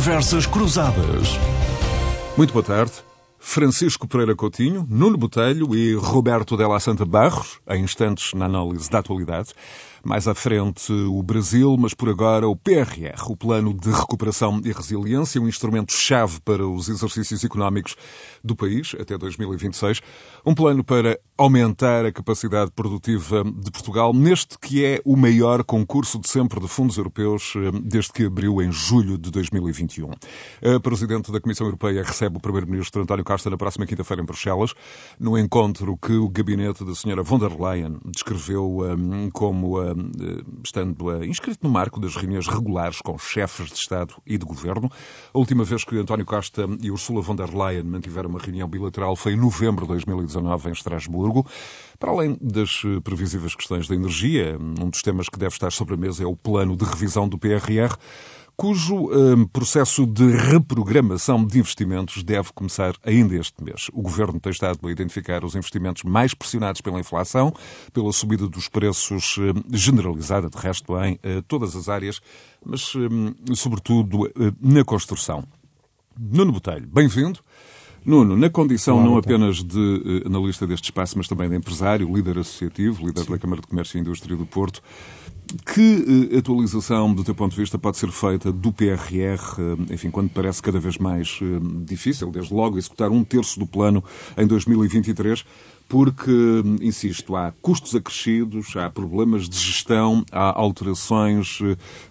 Conversas Cruzadas. Muito boa tarde. Francisco Pereira Coutinho, Nuno Botelho e Roberto Della Santa Barros, em instantes na análise da atualidade. Mais à frente o Brasil, mas por agora o PRR, o Plano de Recuperação e Resiliência, um instrumento-chave para os exercícios económicos do país até 2026. Um plano para aumentar a capacidade produtiva de Portugal neste que é o maior concurso de sempre de fundos europeus eh, desde que abriu em julho de 2021. A Presidente da Comissão Europeia recebe o Primeiro-Ministro António Costa na próxima quinta-feira em Bruxelas, no encontro que o gabinete da Sra. von der Leyen descreveu eh, como um, eh, estando uh, inscrito no marco das reuniões regulares com chefes de Estado e de Governo. A última vez que António Costa e Ursula von der Leyen mantiveram uma reunião bilateral foi em novembro de 2019 em Estrasburgo. Para além das eh, previsíveis questões da energia, um dos temas que deve estar sobre a mesa é o plano de revisão do PRR cujo um, processo de reprogramação de investimentos deve começar ainda este mês. O Governo tem estado a identificar os investimentos mais pressionados pela inflação, pela subida dos preços um, generalizada, de resto, em uh, todas as áreas, mas, um, sobretudo, uh, na construção. Nuno Botelho, bem-vindo. Nuno, na condição Olá, não apenas de uh, analista deste espaço, mas também de empresário, líder associativo, líder Sim. da Câmara de Comércio e Indústria do Porto, que uh, atualização, do teu ponto de vista, pode ser feita do PRR, uh, enfim, quando parece cada vez mais difícil, desde logo, executar um terço do plano em 2023, porque, insisto, há custos acrescidos, há problemas de gestão, há alterações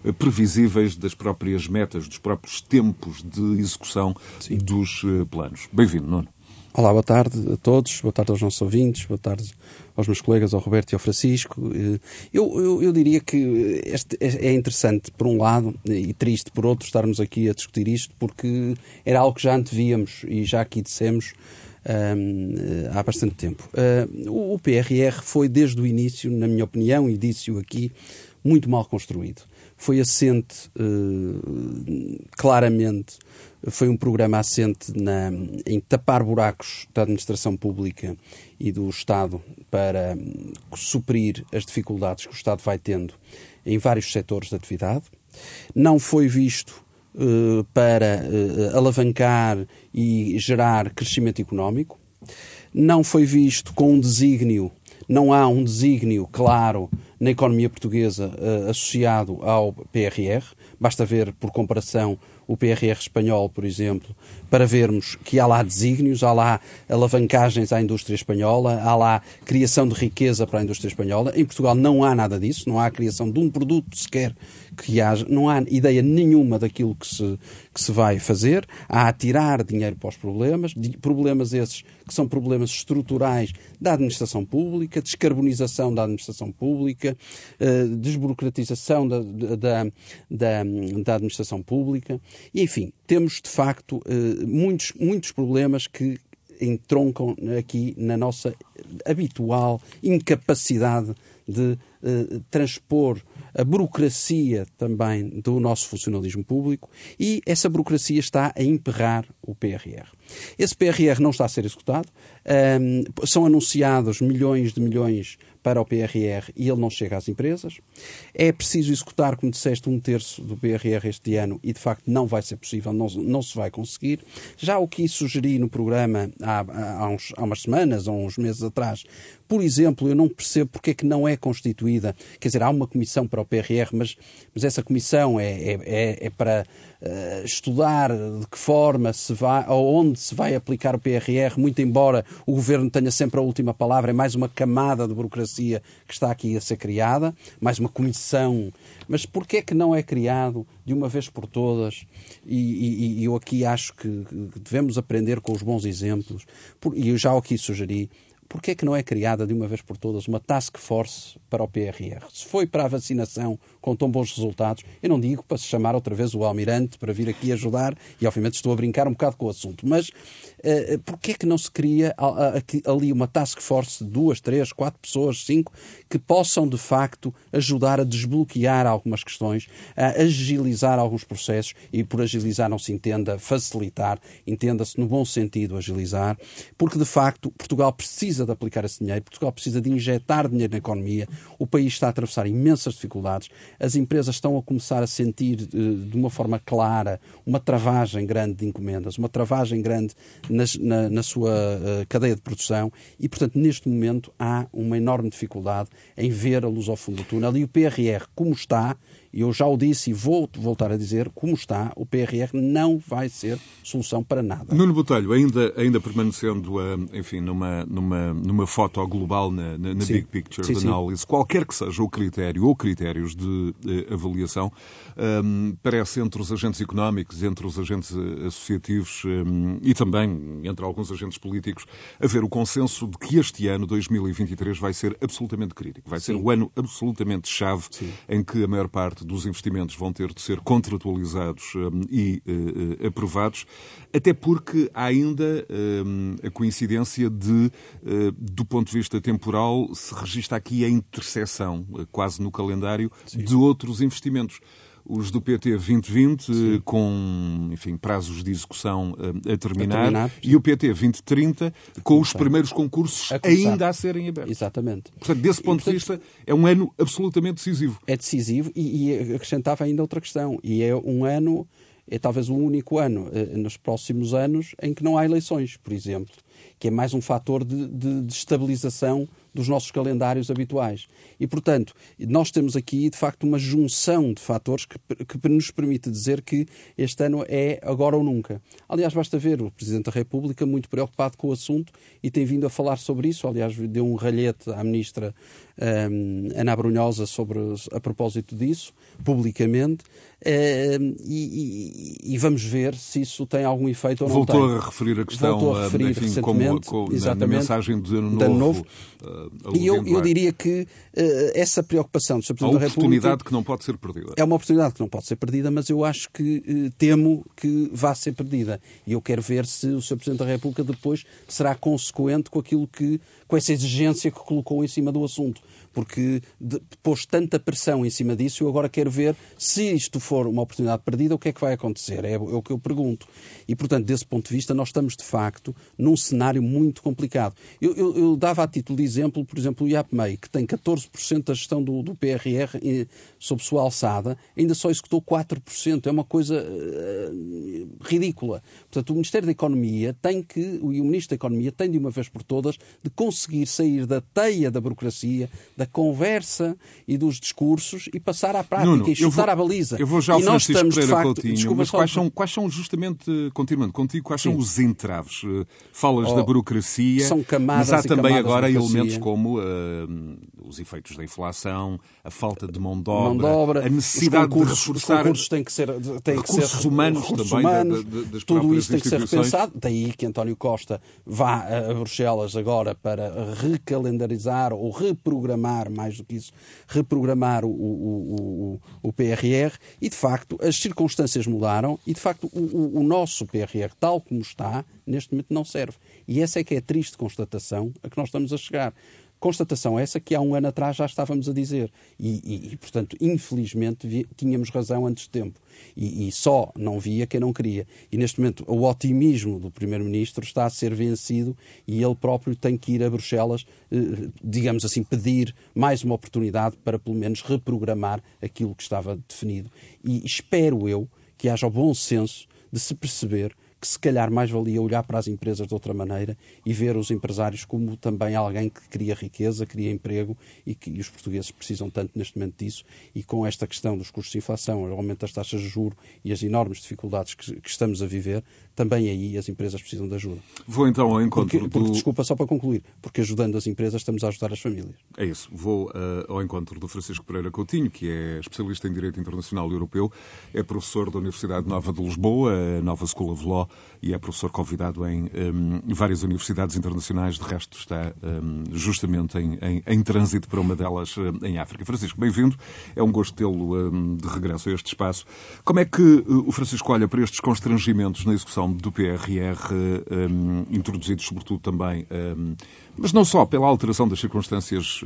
eh, previsíveis das próprias metas, dos próprios tempos de execução Sim. dos eh, planos. Bem-vindo, Nuno. Olá, boa tarde a todos, boa tarde aos nossos ouvintes, boa tarde aos meus colegas, ao Roberto e ao Francisco. Eh, eu, eu, eu diria que este é interessante, por um lado, e triste, por outro, estarmos aqui a discutir isto, porque era algo que já antevíamos e já aqui dissemos uh, há bastante tempo. Uh, o PRR foi, desde o início, na minha opinião, e disse-o aqui, muito mal construído. Foi assente, uh, claramente, foi um programa assente na, em tapar buracos da administração pública e do Estado para suprir as dificuldades que o Estado vai tendo em vários setores de atividade. Não foi visto uh, para uh, alavancar e gerar crescimento económico. Não foi visto com um desígnio, não há um desígnio claro na economia portuguesa uh, associado ao PRR. Basta ver, por comparação, o PRR espanhol, por exemplo, para vermos que há lá desígnios, há lá alavancagens à indústria espanhola, há lá criação de riqueza para a indústria espanhola. Em Portugal não há nada disso, não há a criação de um produto sequer que haja, não há ideia nenhuma daquilo que se, que se vai fazer, a tirar dinheiro para os problemas, problemas esses que são problemas estruturais da administração pública, descarbonização da administração pública, eh, desburocratização da, da, da, da administração pública, e enfim, temos de facto eh, muitos, muitos problemas que entroncam aqui na nossa habitual incapacidade de eh, transpor a burocracia também do nosso funcionalismo público e essa burocracia está a emperrar o PRR. Esse PRR não está a ser executado, um, são anunciados milhões de milhões para o PRR e ele não chega às empresas. É preciso executar, como disseste, um terço do PRR este ano e, de facto, não vai ser possível, não, não se vai conseguir. Já o que sugeri no programa há, há, uns, há umas semanas ou uns meses atrás, por exemplo, eu não percebo porque é que não é constituída, quer dizer, há uma comissão para o PRR, mas, mas essa comissão é, é, é, é para uh, estudar de que forma se vai, ou onde se vai aplicar o PRR, muito embora o Governo tenha sempre a última palavra, é mais uma camada de burocracia que está aqui a ser criada, mais uma comissão. Mas porquê é que não é criado de uma vez por todas? E, e, e eu aqui acho que, devemos aprender com os bons exemplos, e eu já aqui sugeri, Porquê é que não é criada de uma vez por todas uma task force para o PRR? Se foi para a vacinação com tão bons resultados, eu não digo para se chamar outra vez o Almirante para vir aqui ajudar, e obviamente estou a brincar um bocado com o assunto, mas uh, porquê é que não se cria ali uma task force de duas, três, quatro pessoas, cinco, que possam de facto ajudar a desbloquear algumas questões, a agilizar alguns processos, e por agilizar não se entenda facilitar, entenda-se no bom sentido agilizar, porque de facto Portugal precisa de aplicar esse dinheiro, Portugal precisa de injetar dinheiro na economia, o país está a atravessar imensas dificuldades, as empresas estão a começar a sentir uh, de uma forma clara uma travagem grande de encomendas, uma travagem grande nas, na, na, sua uh, cadeia de produção e, portanto, neste momento há uma enorme dificuldade em ver a luz ao fundo do túnel. E o PRR, como está, eu já o disse e vou voltar a dizer, como está, o PRR não vai ser solução para nada. Nuno Botelho, ainda, ainda permanecendo enfim, numa, numa, numa foto global na, na, na big picture sim, de análise, sim. qualquer que seja o critério ou critérios de eh, avaliação, um, parece entre os agentes económicos, entre os agentes eh, associativos um, e também entre alguns agentes políticos, haver o consenso de que este ano, 2023, vai ser absolutamente crítico. Vai ser o ano absolutamente chave em que a maior parte parte dos investimentos vão ter de ser contratualizados um, e uh, aprovados, até porque há ainda um, a coincidência de, uh, do ponto de vista temporal, se registra aqui a interseção, uh, quase no calendário, Sim. de outros investimentos os do PT 2020, Sim. com enfim, prazos de execução a terminar, a terminar e o PT 2030, com os primeiros concursos a ainda a serem abertos. Exatamente. Portanto, desse ponto e, portanto, de vista, é um ano absolutamente decisivo. É decisivo e, e acrescentava ainda outra questão, e é um ano, é talvez o único ano eh, nos próximos anos em que não há eleições, por exemplo, que é mais um fator de, de, de estabilização dos nossos calendários habituais. E, portanto, nós temos aqui, de facto, uma junção de fatores que, que nos permite dizer que este ano é agora ou nunca. Aliás, basta ver o Presidente da República muito preocupado com o assunto e tem vindo a falar sobre isso. Aliás, deu um ralhete à Ministra um, Ana Brunhosa sobre, a propósito disso, publicamente. Um, e, e, e, vamos ver se isso tem algum efeito ou não Voltou a referir a questão Voltou a referir enfim, recentemente, como, como, na, na, mensagem de ano novo. De novo. Uh, e eu, eu diria que uh, essa preocupação do Sr. Presidente da República... oportunidade que não pode ser perdida. É uma oportunidade que não pode ser perdida, mas eu acho que uh, temo que vá ser perdida. E eu quero ver se o Sr. Presidente da República depois será consequente com aquilo que, com essa exigência que colocou em cima do assunto porque de, pôs tanta pressão em cima disso. Eu agora quero ver se isto for uma oportunidade perdida, o que é que vai acontecer? É, é o que eu pergunto. E, portanto, desse ponto de vista, nós estamos de facto num cenário muito complicado. Eu, eu, eu dava a título de exemplo, por exemplo, o IAPMEI, que tem 14% da gestão do, do PRR eh, sob sua alçada, ainda só executou 4%. É uma coisa uh, ridícula. Portanto, o Ministério da Economia tem que, e o Ministro da Economia tem de uma vez por todas, de conseguir sair da teia da burocracia, da conversa e dos discursos e passar à prática Nuno, e chutar vou, a baliza. Eu vou já ao Francisco estamos, Pereira facto, Coutinho, desculpa, mas quais são, quais são justamente, continuando contigo, quais Sim. são os entraves? Eh, falas oh, da burocracia, são camadas mas há também agora elementos como uh, os efeitos da inflação, a falta de mão de obra, mão de obra a necessidade de reforçar... Os concursos têm que ser... Têm recursos que ser, humanos recursos também, humanos, da, da, tudo isso tem que ser repensado. Daí que António Costa vá a Bruxelas agora para recalendarizar ou reprogramar reprogramar, mais do que isso, reprogramar o, o, o, o PRR e, de facto, as circunstâncias mudaram e, de facto, o, o nosso PRR, tal como está, neste momento não serve. E essa é que é a triste constatação a que nós estamos a chegar. Constatação essa que há um ano atrás já estávamos a dizer. E, e, e portanto, infelizmente, vi, tínhamos razão antes de tempo. E, e, só não via quem não queria. E neste momento, o otimismo do Primeiro-Ministro está a ser vencido e ele próprio tem que ir a Bruxelas, eh, digamos assim, pedir mais uma oportunidade para, pelo menos, reprogramar aquilo que estava definido. E espero eu que haja o bom senso de se perceber que se calhar mais valia olhar para as empresas de outra maneira e ver os empresários como também alguém que cria riqueza, cria emprego e que e os portugueses precisam tanto neste momento disso. E com esta questão dos custos de inflação, o aumento das taxas de juro e as enormes dificuldades que, que estamos a viver, também aí as empresas precisam de ajuda. Vou então ao encontro porque, porque, Desculpa, só para concluir, porque ajudando as empresas estamos a ajudar as famílias. É isso. Vou uh, ao encontro do Francisco Pereira Coutinho, que é especialista em Direito Internacional e Europeu, é professor da Universidade Nova de Lisboa, Nova School of Law, e é professor convidado em um, várias universidades internacionais, de resto está um, justamente em, em, em, trânsito para uma delas um, em África. Francisco, bem-vindo. É um gosto tê-lo hum, de regresso a este espaço. Como é que o Francisco olha para estes constrangimentos na execução do PRR, hum, introduzidos sobretudo também, hum, mas não só pela alteração das circunstâncias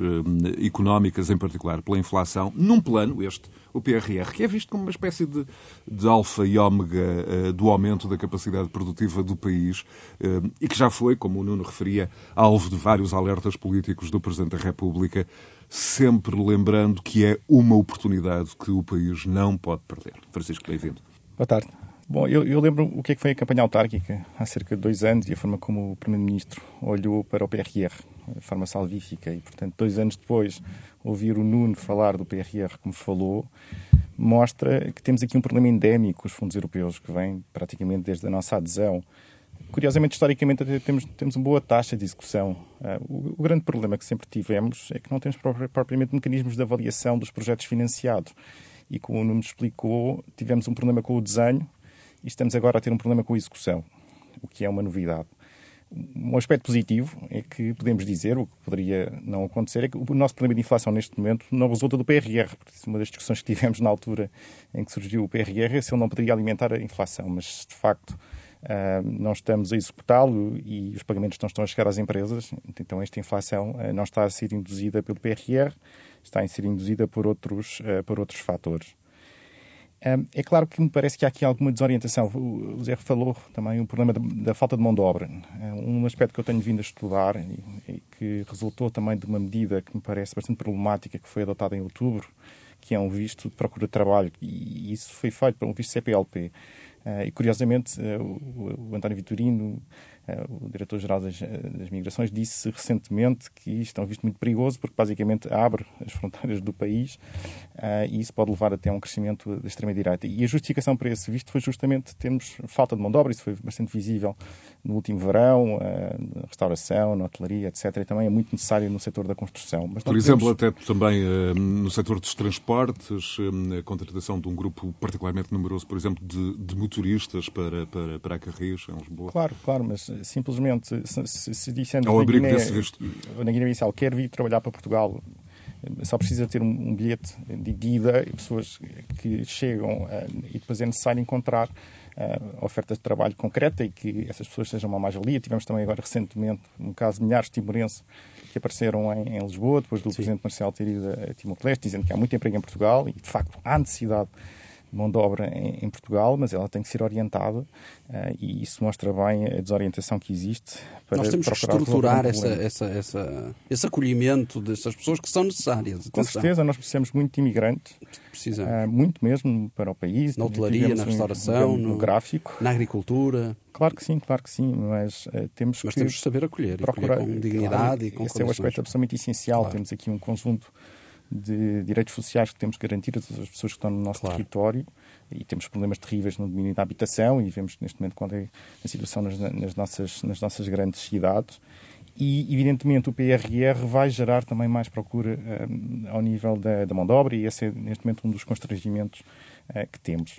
económicas, em particular pela inflação, num plano, este o PRR, que é visto como uma espécie de, de alfa e ômega uh, do aumento da capacidade produtiva do país uh, e que já foi, como o Nuno referia, alvo de vários alertas políticos do Presidente da República, sempre lembrando que é uma oportunidade que o país não pode perder. Francisco, bem-vindo. Boa tarde. Bom, eu, eu, lembro o que é que foi a campanha autárquica há cerca de dois anos e a forma como o Primeiro-Ministro olhou para o PRR, a forma salvífica, e portanto, dois anos depois, ouvir o Nuno falar do PRR como falou, mostra que temos aqui um problema endémico com os fundos europeus, que vem praticamente desde a nossa adesão. Curiosamente, historicamente, temos, temos uma boa taxa de execução. Uh, o, o, grande problema que sempre tivemos é que não temos propriamente mecanismos de avaliação dos projetos financiados. E como o Nuno explicou, tivemos um problema com o desenho, e estamos agora a ter um problema com a execução, o que é uma novidade. Um aspecto positivo é que podemos dizer, o que poderia não acontecer, é que o nosso problema de inflação neste momento não resulta do PRR, uma das discussões que tivemos na altura em que surgiu o PRR é se ele não poderia alimentar a inflação, mas de facto Uh, não estamos a executá-lo e os pagamentos não estão a chegar às empresas, então esta inflação uh, não está a ser induzida pelo PRR, está a ser induzida por outros, uh, por outros fatores. É claro que me parece que há aqui alguma desorientação. O Zé falou também o problema da, falta de mão de obra. Um aspecto que eu tenho vindo a estudar e que resultou também de uma medida que me parece bastante problemática, que foi adotada em outubro, que é um visto de procura de trabalho. E isso foi feito para um visto CPLP. Ah, e, curiosamente, ah, o António Vitorino o diretor-geral das, eh, das, Migrações disse recentemente que isto é um visto muito perigoso porque basicamente abre as fronteiras do país uh, e isso pode levar até a um crescimento da extrema-direita. E a justificação para esse visto foi justamente termos falta de mão de obra, isso foi bastante visível no último verão, uh, na restauração, na hotelaria, etc. E também é muito necessário no setor da construção. Mas Por exemplo, temos... até também uh, no setor dos transportes, a contratação de um grupo particularmente numeroso, por exemplo, de, de motoristas para, para, para a Carris, em Lisboa. Claro, claro, mas simplesmente se, se, se dissemos Ao na Guiné, na Guiné-Bissau quer vir trabalhar para Portugal, só precisa ter um, um bilhete de ida e pessoas que chegam uh, e depois é necessário encontrar uh, ofertas de trabalho concreta e que essas pessoas sejam uma mais-valia. Tivemos também agora recentemente um caso de milhares de timorenses que apareceram em, em Lisboa, depois do Sim. Presidente Marcelo ter ido a Timor-Leste, dizendo que há muito emprego em Portugal e, de facto, há necessidade mão de obra em, em, Portugal, mas ela tem que ser orientada uh, e isso mostra bem a desorientação que existe. Para Nós temos que estruturar essa, essa, essa, esse acolhimento dessas pessoas que são necessárias. Com certeza, nós precisamos muito de imigrantes. Precisamos. Uh, muito mesmo para o país. Na hotelaria, na restauração, no, no, gráfico. Na agricultura. Claro que sim, claro que sim, mas uh, temos mas que... temos de saber acolher, procurar, com dignidade claro, e com Esse condições. é um aspecto absolutamente essencial. Claro. Temos aqui um conjunto de direitos sociais que temos que garantir a todas as pessoas que estão no nosso claro. território e temos problemas terríveis no domínio da habitação e vemos neste momento qual é a situação nas, nas, nossas, nas nossas grandes cidades. E, evidentemente, o PRR vai gerar também mais procura um, ao nível da, da mão de obra e esse é, neste momento, um dos constrangimentos uh, que temos.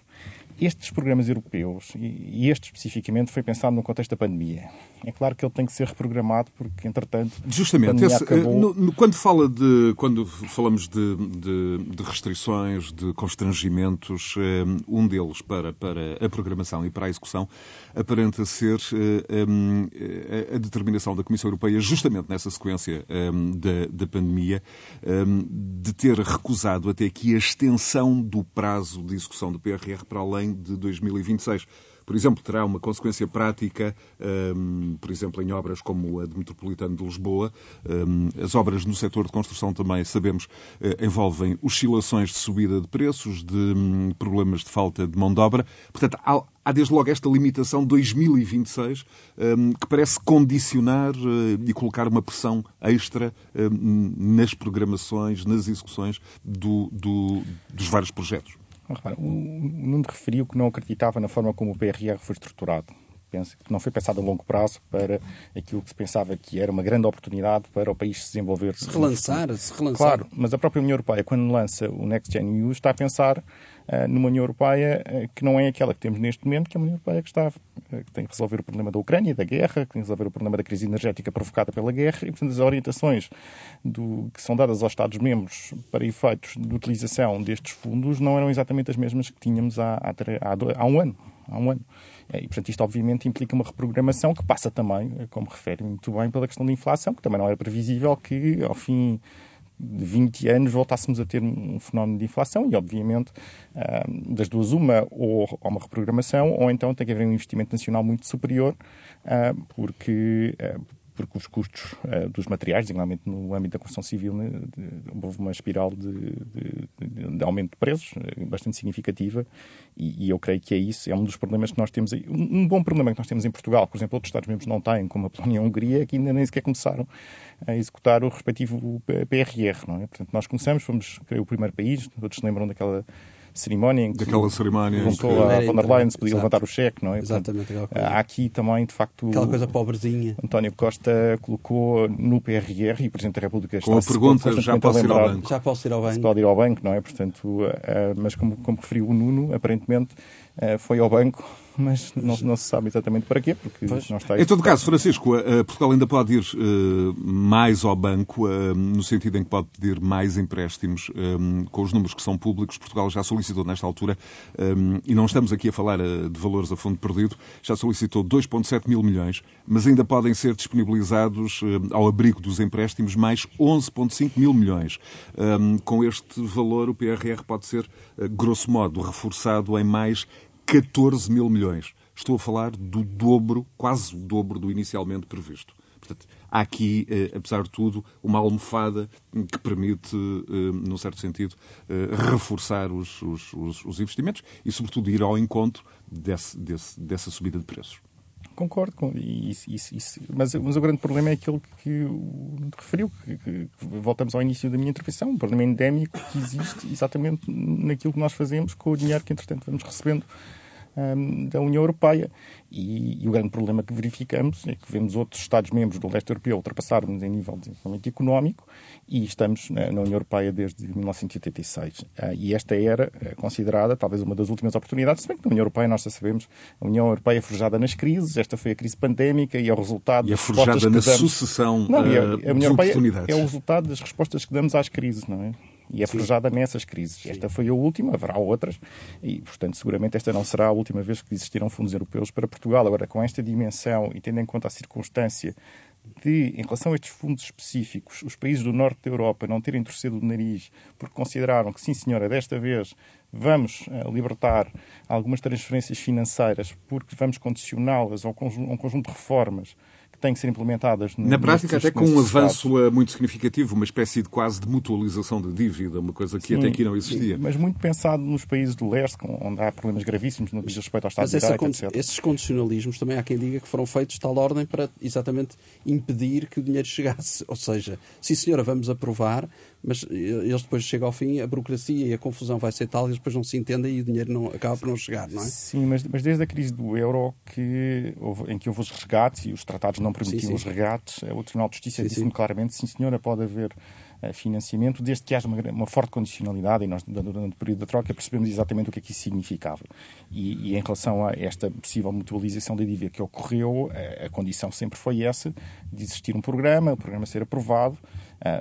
Estes programas europeus, e este especificamente, foi pensado no contexto da pandemia. É claro que ele tem que ser reprogramado porque, entretanto, Justamente, esse, acabou... no, quando, fala de, quando falamos de, de, de restrições, de constrangimentos, eh, um deles para, para a programação e para a execução aparenta ser eh, a, a determinação da Comissão Europeia, justamente nessa sequência da, da pandemia, de ter recusado até aqui a extensão do prazo de execução do PRR para além além de 2026 por exemplo, terá uma consequência prática, um, por exemplo, em obras como a de Metropolitano de Lisboa. Um, as obras no setor de construção também, sabemos, uh, envolvem oscilações de subida de preços, de um, problemas de falta de mão de obra. Portanto, há, há desde logo esta limitação 2026 hum, que parece condicionar uh, e colocar uma pressão extra hum, nas programações, nas execuções do, do, dos vários projetos. Repara, o Nuno referiu que não acreditava na forma como o PRR foi estruturado. Penso que não foi pensado a longo prazo para aquilo que se pensava que era uma grande oportunidade para o país se desenvolver. Se relançar, se relançar. Claro, mas a própria União Europeia, quando lança o Next Gen EU, está a pensar numa União Europeia uh, que não é aquela que temos neste momento, que é uma União Europeia que, está, uh, que tem que resolver o problema da Ucrânia, da guerra, que tem que resolver o problema da crise energética provocada pela guerra, e, portanto, as orientações do, que são dadas aos Estados-membros para efeitos de utilização destes fundos não eram exatamente as mesmas que tínhamos há, há, há, há um ano. Há um ano. E, portanto, isto obviamente implica uma reprogramação que passa também, como refere muito bem, pela questão da inflação, que também não era previsível que, ao fim de 20 anos voltássemos a ter um fenómeno de inflação e, obviamente, ah, das duas uma, ou há uma reprogramação, ou então tem que haver um investimento nacional muito superior, ah, porque porque os custos uh, dos materiais, igualmente no âmbito da construção civil, né, de, houve uma espiral de, de, de, aumento de preços uh, bastante significativa e, e, eu creio que é isso, é um dos problemas que nós temos aí. Um, um, bom problema que nós temos em Portugal, por exemplo, outros Estados-membros não têm, como a Polónia e a Hungria, que ainda nem sequer começaram a executar o respectivo PRR, não é? Portanto, nós começamos, fomos, creio, o primeiro país, todos se lembram daquela cerimónia em que Daquela cerimónia perguntou que... a von der Leyen se podia Exato. levantar o cheque, não é? Exatamente. Portanto, há aqui também, de facto... Aquela coisa pobrezinha. António Costa colocou no PRR e o Presidente da República Com a pergunta, já posso ir ao banco. Já posso ir ao banco. Se pode ir ao banco, não é? Portanto, eh, mas como, como referiu o Nuno, aparentemente eh, foi ao banco mas não, não, se sabe exatamente para quê, porque pois. não está... Em todo caso, Francisco, uh, Portugal ainda pode ir uh, mais ao banco, uh, no sentido em que pode pedir mais empréstimos com os números que são públicos. Portugal já solicitou nesta altura, e não estamos aqui a falar de valores a fundo perdido, já solicitou 2,7 mil milhões, mas ainda podem ser disponibilizados ao abrigo dos empréstimos mais 11,5 mil milhões. com este valor, o PRR pode ser, grosso modo, reforçado em mais 14 mil milhões. Estou a falar do dobro, quase o dobro do inicialmente previsto. Portanto, há aqui, eh, apesar de tudo, uma almofada que permite, eh, num certo sentido, eh, reforçar os, os, os, investimentos e, sobretudo, ir ao encontro desse, desse, dessa subida de preços. Concordo com isso, isso, isso. Mas, mas, o grande problema é aquele que referiu, que, que, voltamos ao início da minha intervenção, um problema endémico que existe exatamente naquilo que nós fazemos com o dinheiro que, entretanto, vamos recebendo um, da União Europeia. E, e, o grande problema que verificamos é que vemos outros Estados-membros do leste europeu ultrapassar-nos em nível de desenvolvimento económico e estamos na, na União Europeia desde 1986. Uh, ah, e esta era uh, considerada talvez uma das últimas oportunidades, se bem que na União Europeia nós já sabemos, a União Europeia é forjada nas crises, esta foi a crise pandémica e é o resultado e é forjada na damos... sucessão não, a, a União Europeia é o resultado das respostas que damos às crises, não é? E é forjada nessas crises. Sim. Esta foi a última, haverá outras, e, portanto, seguramente esta não será a última vez que existirão fundos europeus para Portugal. Agora, com esta dimensão e tendo em conta a circunstância de, em relação a estes fundos específicos, os países do norte da Europa não terem torcido o nariz porque consideraram que, sim, senhora, desta vez vamos uh, libertar algumas transferências financeiras porque vamos condicioná-las a um conjunto de reformas têm que ser implementadas. Na prática, até com um avanço uh, muito significativo, uma espécie de quase de mutualização de dívida, uma coisa que sim, até aqui não existia. Mas muito pensado nos países do leste, onde há problemas gravíssimos no que diz respeito ao Estado mas de Direito, etc. Esses condicionalismos também há quem diga que foram feitos de tal ordem para exatamente impedir que o dinheiro chegasse. Ou seja, sim senhora, vamos aprovar, mas eles depois chegam ao fim, a burocracia e a confusão vai ser tal e eles depois não se entendem e o dinheiro não, acaba por não chegar, não é? Sim, mas, mas desde a crise do euro que houve, em que houve os resgates e os tratados não permitiam sim, sim. os resgates, o Tribunal de Justiça disse-me claramente, sim senhora, pode haver uh, financiamento, desde que haja uma, uma, forte condicionalidade, e nós durante o período da troca percebemos exatamente o que é que isso significava. E, e em relação a esta possível mutualização da dívida que ocorreu, a, a condição sempre foi essa, de existir um programa, o programa ser aprovado,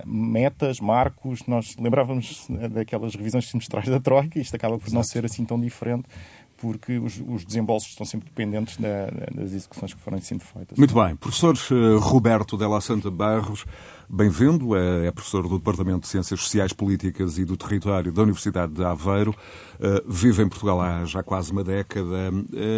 metas, marcos. Nós lembrávamos daquelas revisões semestrais da Troika, isto acaba por Exato. não ser assim tão diferente porque os, os, desembolsos estão sempre dependentes da, das execuções que foram sendo feitas. Muito bem. Professor eh, Roberto Della Santa Barros, bem-vindo. É, é, professor do Departamento de Ciências Sociais, Políticas e do Território da Universidade de Aveiro. Vive em Portugal há já quase uma década.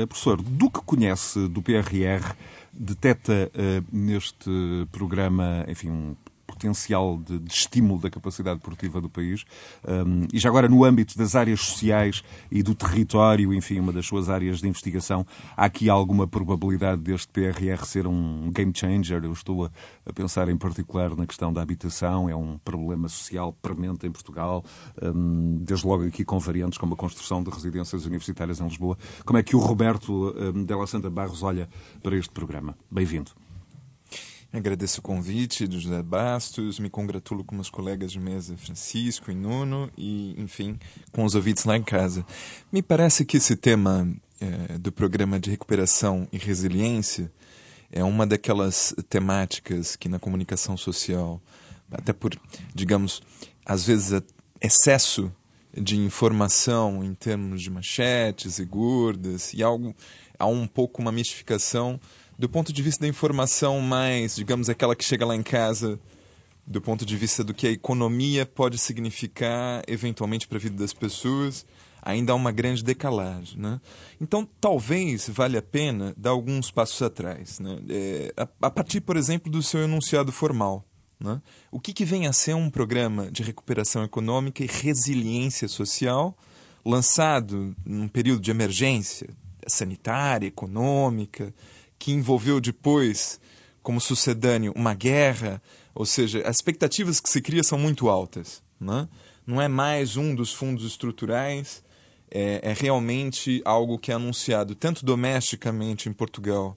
Professor, do que conhece do PRR, detecta neste programa, enfim, um potencial de, de estímulo da capacidade produtiva do país. Um, e já agora, no âmbito das áreas sociais e do território, enfim, uma das suas áreas de investigação, há aqui alguma probabilidade deste PRR ser um game changer? Eu estou a, a pensar em particular na questão da habitação, é um problema social premente em Portugal, um, desde logo aqui com variantes como a construção de residências universitárias em Lisboa. Como é que o Roberto um, Della Santa Barros olha para este programa? Bem-vindo. Agradeço o convite do José Bastos, me congratulo com meus colegas de mesa Francisco e Nuno e, enfim, com os ouvintes lá em casa. Me parece que esse tema é, do programa de recuperação e resiliência é uma daquelas temáticas que na comunicação social, até por, digamos, às vezes excesso de informação em termos de manchetes e gordas e algo há um pouco uma mistificação do ponto de vista da informação mais, digamos, aquela que chega lá em casa do ponto de vista do que a economia pode significar eventualmente para a vida das pessoas, ainda há uma grande decalagem. Né? Então, talvez valha a pena dar alguns passos atrás. Né? É, a, a, partir, por exemplo, do seu enunciado formal. Né? O que, que vem a ser um programa de recuperação econômica e resiliência social lançado num período de emergência sanitária, econômica, que envolveu depois, como sucedâneo, uma guerra, ou seja, as expectativas que se cria são muito altas. Né? Não é mais um dos fundos estruturais, é, é realmente algo que é anunciado tanto domesticamente em Portugal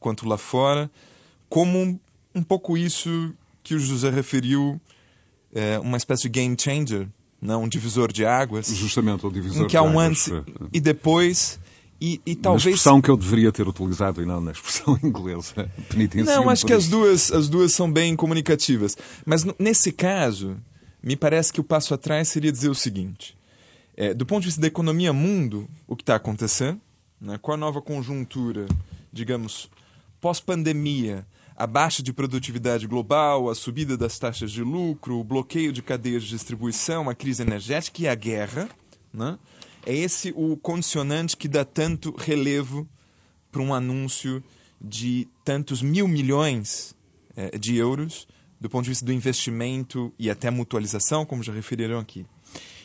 quanto lá fora, como um pouco isso que o José referiu, é, uma espécie de game changer, não, um divisor de águas. Justamente o divisor em que há um antes e depois. E, e talvez... Na expressão que eu deveria ter utilizado e não na expressão inglesa. Não, acho que as duas, as duas são bem comunicativas. Mas nesse caso, me parece que o passo atrás seria dizer o seguinte: é, do ponto de vista da economia mundo, o que está acontecendo, né, com a nova conjuntura, digamos, pós-pandemia, a baixa de produtividade global, a subida das taxas de lucro, o bloqueio de cadeias de distribuição, a crise energética e a guerra, né? É esse o condicionante que dá tanto relevo para um anúncio de tantos mil milhões é, de euros do ponto de vista do investimento e até mutualização, como já referiram aqui.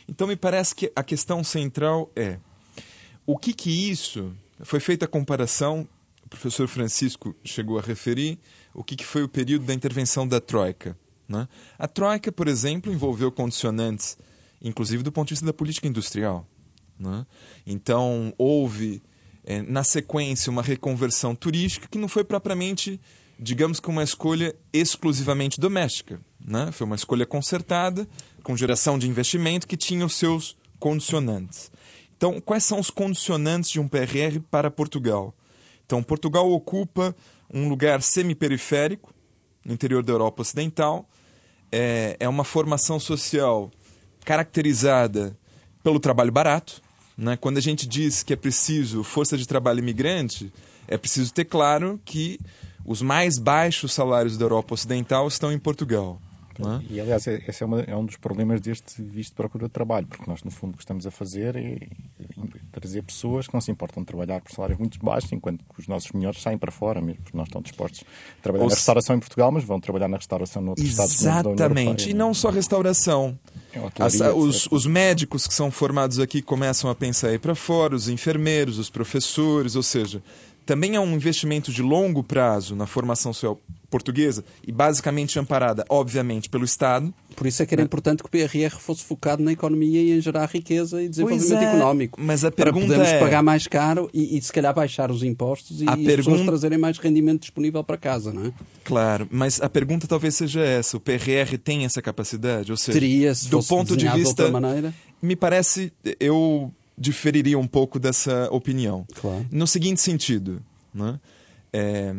Então me parece que a questão central é o que que isso foi feita a comparação, o professor Francisco chegou a referir o que, que foi o período da intervenção da Troika. Né? A Troika, por exemplo, envolveu condicionantes, inclusive do ponto de vista da política industrial. Né? Então, houve, é, na sequência, uma reconversão turística que não foi propriamente, digamos que uma escolha exclusivamente doméstica. Né? Foi uma escolha concertada, com geração de investimento, que tinha os seus condicionantes. Então, quais são os condicionantes de um PRR para Portugal? Então, Portugal ocupa um lugar semi-periférico, no interior da Europa Ocidental. É, é uma formação social caracterizada pelo trabalho barato. Né? Quando a gente diz que é preciso força de trabalho imigrante, é preciso ter claro que os mais baixos salários da Europa Ocidental estão em Portugal. É? E, aliás, é, esse é, uma, é, um dos problemas deste visto de procura de trabalho, porque nós, no fundo, o que estamos a fazer é trazer pessoas que não se importam de trabalhar por salários muito baixos, enquanto que os nossos melhores saem para fora, mesmo porque nós estão dispostos a trabalhar Ou na restauração em Portugal, mas vão trabalhar na restauração noutros Estados Unidos Exatamente, e não só restauração. É As, os, os, médicos que são formados aqui começam a pensar aí para fora, os enfermeiros, os professores, ou seja, também é um investimento de longo prazo na formação social portuguesa e basicamente amparada, obviamente, pelo Estado. Por isso é que era né? importante que o PRR fosse focado na economia e em gerar riqueza e desenvolvimento é, económico. Mas a pergunta para podermos é... pagar mais caro e, e, se calhar baixar os impostos e, a e pergun... as pessoas trazerem mais rendimento disponível para casa, não é? Claro, mas a pergunta talvez seja essa: o PRR tem essa capacidade? Ou seja, Teria, se do ponto de vista, de maneira. me parece, eu diferiria um pouco dessa opinião. Claro. No seguinte sentido, né? É,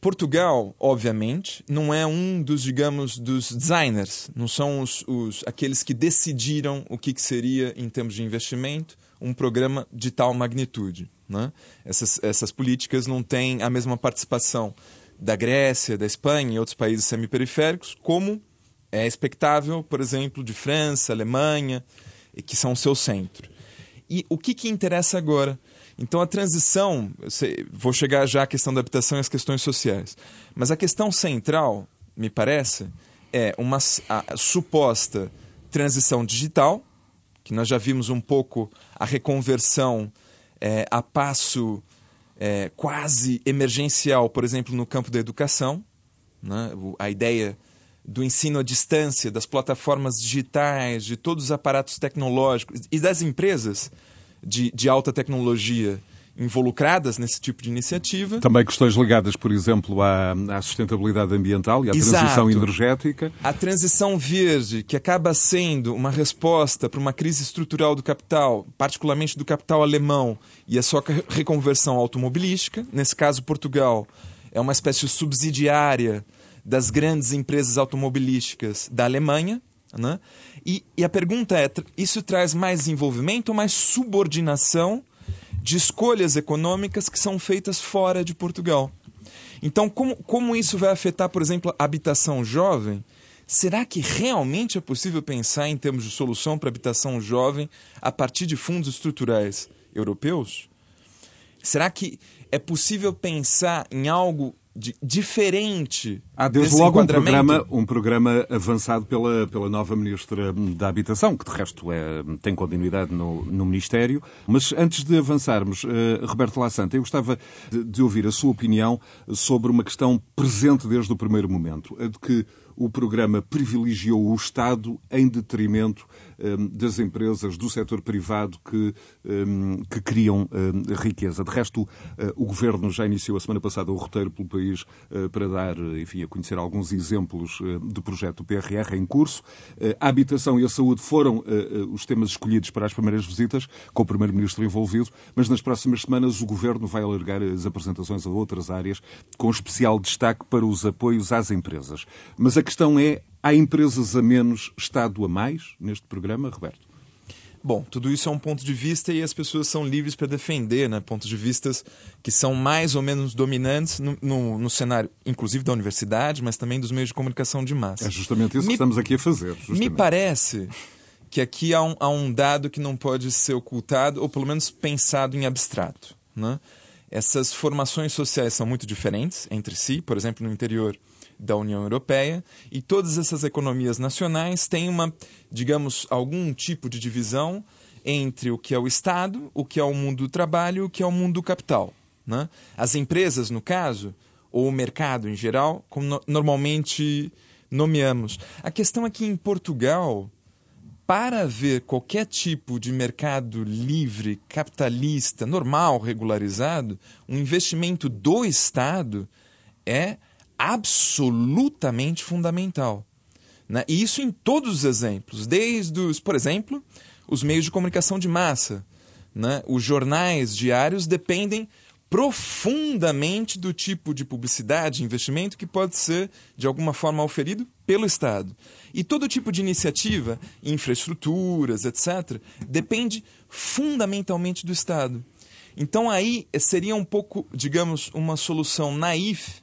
Portugal, obviamente, não é um dos, digamos, dos designers, não são os, os aqueles que decidiram o que, que, seria, em termos de investimento, um programa de tal magnitude. Né? Essas, essas políticas não têm a mesma participação da Grécia, da Espanha e outros países semiperiféricos, como é expectável, por exemplo, de França, Alemanha, que são o seu centro. E o que, que interessa agora? Então a transição, vou chegar já à questão da habitação e às questões sociais, mas a questão central, me parece, é uma suposta transição digital, que nós já vimos um pouco a reconversão é, a passo é, quase emergencial, por exemplo, no campo da educação, né? a ideia do ensino à distância, das plataformas digitais, de todos os aparatos tecnológicos e das empresas de, de alta tecnologia involucradas nesse tipo de iniciativa. Também questões ligadas, por exemplo, à, à sustentabilidade ambiental e à Exato. transição energética. A transição verde, que acaba sendo uma resposta para uma crise estrutural do capital, particularmente do capital alemão, e a sua reconversão automobilística. Nesse caso, Portugal é uma espécie subsidiária das grandes empresas automobilísticas da Alemanha. Né? E, e a pergunta é: isso traz mais envolvimento ou mais subordinação de escolhas econômicas que são feitas fora de Portugal? Então, como, como isso vai afetar, por exemplo, a habitação jovem, será que realmente é possível pensar em termos de solução para habitação jovem a partir de fundos estruturais europeus? Será que é possível pensar em algo diferente. Há desde logo um programa, um programa avançado pela, pela nova Ministra da Habitação, que de resto é, tem continuidade no, no Ministério. Mas antes de avançarmos, uh, Roberto Lassanta, eu gostava de, de ouvir a sua opinião sobre uma questão presente desde o primeiro momento, a de que o programa privilegiou o Estado em detrimento das empresas do setor privado que, um, que criam um, riqueza. De resto, uh, o Governo já iniciou a semana passada o roteiro pelo país uh, para dar, enfim, a conhecer alguns exemplos uh, do projeto PRR em curso. A habitação e a saúde foram os temas escolhidos para as primeiras visitas, com o Primeiro-Ministro envolvido, mas nas próximas semanas o Governo vai alargar as apresentações a outras áreas, com especial destaque para os apoios às empresas. Mas a questão é, há empresas a menos, Estado a mais neste programa, Roberto? Bom, tudo isso é um ponto de vista e as pessoas são livres para defender né, pontos de vista que são mais ou menos dominantes no, no, no, cenário, inclusive da universidade, mas também dos meios de comunicação de massa. É justamente isso me, que estamos aqui a fazer. Justamente. Me parece que aqui há um, há um, dado que não pode ser ocultado, ou pelo menos pensado em abstrato. Né? Essas formações sociais são muito diferentes entre si, por exemplo, no interior da União Europeia e todas essas economias nacionais têm uma, digamos, algum tipo de divisão entre o que é o Estado, o que é o mundo do trabalho e o que é o mundo do capital. Né? As empresas, no caso, ou o mercado em geral, como no normalmente nomeamos. A questão é que em Portugal, para haver qualquer tipo de mercado livre, capitalista, normal, regularizado, um investimento do Estado é absolutamente fundamental. Né? E isso em todos os exemplos, desde os, por exemplo, os meios de comunicação de massa. Né? Os jornais diários dependem profundamente do tipo de publicidade, investimento que pode ser, de alguma forma, oferido pelo Estado. E todo tipo de iniciativa, infraestruturas, etc., depende fundamentalmente do Estado. Então aí seria um pouco, digamos, uma solução naif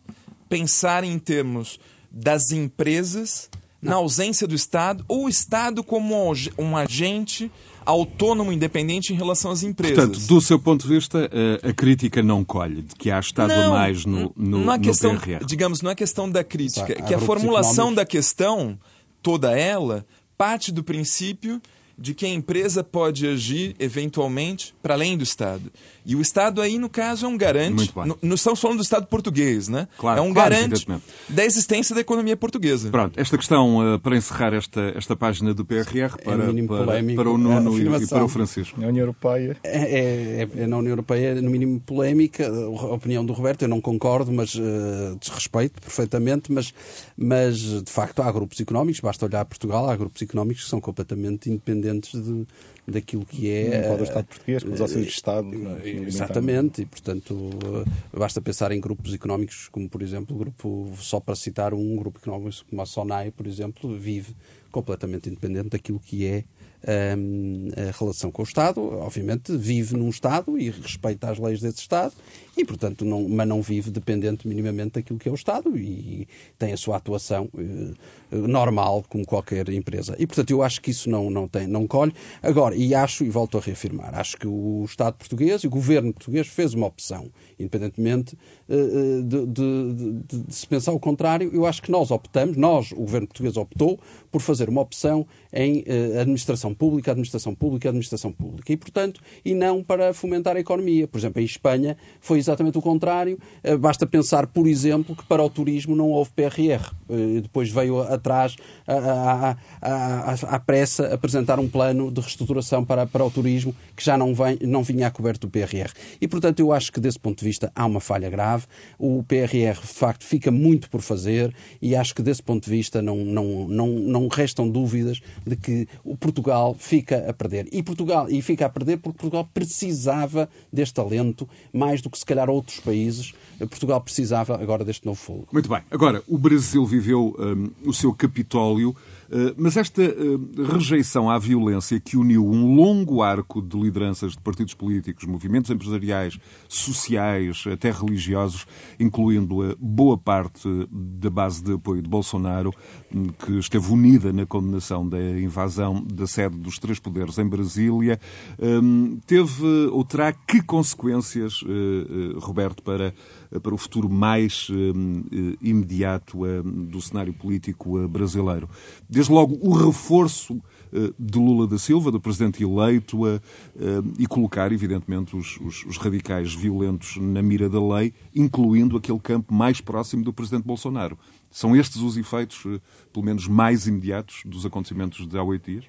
pensar em termos das empresas na ausência do Estado ou o Estado como um agente autônomo, independente em relação às empresas. Portanto, do seu ponto de vista, eh, a crítica não colhe de que há Estado não, a mais no, no, não é questão, no PRR. Digamos, não é questão da crítica, tá, que a formulação da questão, toda ela, parte do princípio de que a empresa pode agir eventualmente para além do Estado. E o Estado aí, no caso, é um garante. Não estamos falando do Estado português, né? Claro, é um claro, garante da existência da economia portuguesa. Pronto, esta questão, uh, para encerrar esta, esta página do PRR, para, é para, para, o Nuno e, e, para o Francisco. Na União Europeia. É, é, é, na União Europeia, no mínimo polémica. A opinião do Roberto, eu não concordo, mas uh, desrespeito perfeitamente. Mas, mas, de facto, há grupos económicos, basta olhar Portugal, há grupos económicos que são completamente independentes de daquilo que é. Não pode o Estado português, com os auxílios de Estado. É? Exatamente, e portanto basta pensar em grupos económicos como, por exemplo, o grupo, só para citar um grupo económico como a SONAI, por exemplo, vive completamente independente daquilo que é um, a relação com o Estado. Obviamente vive num Estado e respeita as leis desse Estado e, portanto, não, mas não vive dependente minimamente daquilo que é o Estado e tem a sua atuação eh, normal, como qualquer empresa. E, portanto, eu acho que isso não, não, tem, não colhe. Agora, e acho, e volto a reafirmar, acho que o Estado português e o governo português fez uma opção, independentemente eh, eh, de, de, de, de se pensar o contrário, eu acho que nós optamos, nós, o governo português optou por fazer uma opção em administração pública, administração pública, administração pública. E, portanto, e não para fomentar a economia. Por exemplo, em Espanha foi exatamente o contrário. Eh, basta pensar, por exemplo, que para o turismo não houve PRR. Eh, depois veio atrás, à pressa, apresentar um plano de reestruturação para, para o turismo que já não, vem, não vinha a coberto do PRR. E, portanto, eu acho que desse ponto de vista há uma falha grave. O PRR, de facto, fica muito por fazer e acho que desse ponto de vista não, não, não, não restam dúvidas de que o Portugal fica a perder. E Portugal e fica a perder porque Portugal precisava deste talento mais do que se calhar outros países. Portugal precisava agora deste novo fogo. Muito bem. Agora, o Brasil viveu um, o seu Capitólio eh, mas esta eh, rejeição à violência que uniu um longo arco de lideranças de partidos políticos, movimentos empresariais, sociais, até religiosos, incluindo a boa parte da base de apoio de Bolsonaro, que esteve unida na condenação da invasão da sede dos três poderes em Brasília, hum, teve ou terá que consequências, eh, Roberto, para para o futuro mais eh, imediato eh, do cenário político eh, brasileiro. Desde logo, o reforço de Lula da Silva, do presidente eleito, e colocar, evidentemente, os, os, os, radicais violentos na mira da lei, incluindo aquele campo mais próximo do presidente Bolsonaro. São estes os efeitos, pelo menos mais imediatos, dos acontecimentos de há oito dias?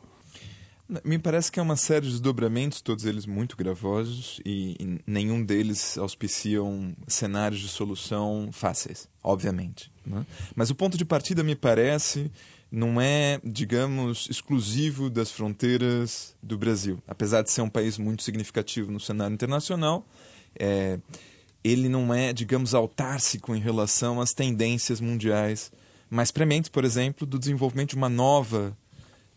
Me parece que é uma série de desdobramentos, todos eles muito gravosos, e, e nenhum deles auspiciam cenários de solução fáceis, obviamente. Né? Mas o ponto de partida, me parece, não é, digamos, exclusivo das fronteiras do Brasil. Apesar de ser um país muito significativo no cenário internacional, é, ele não é, digamos, autárcico em relação às tendências mundiais mais prementes, por exemplo, do desenvolvimento de uma nova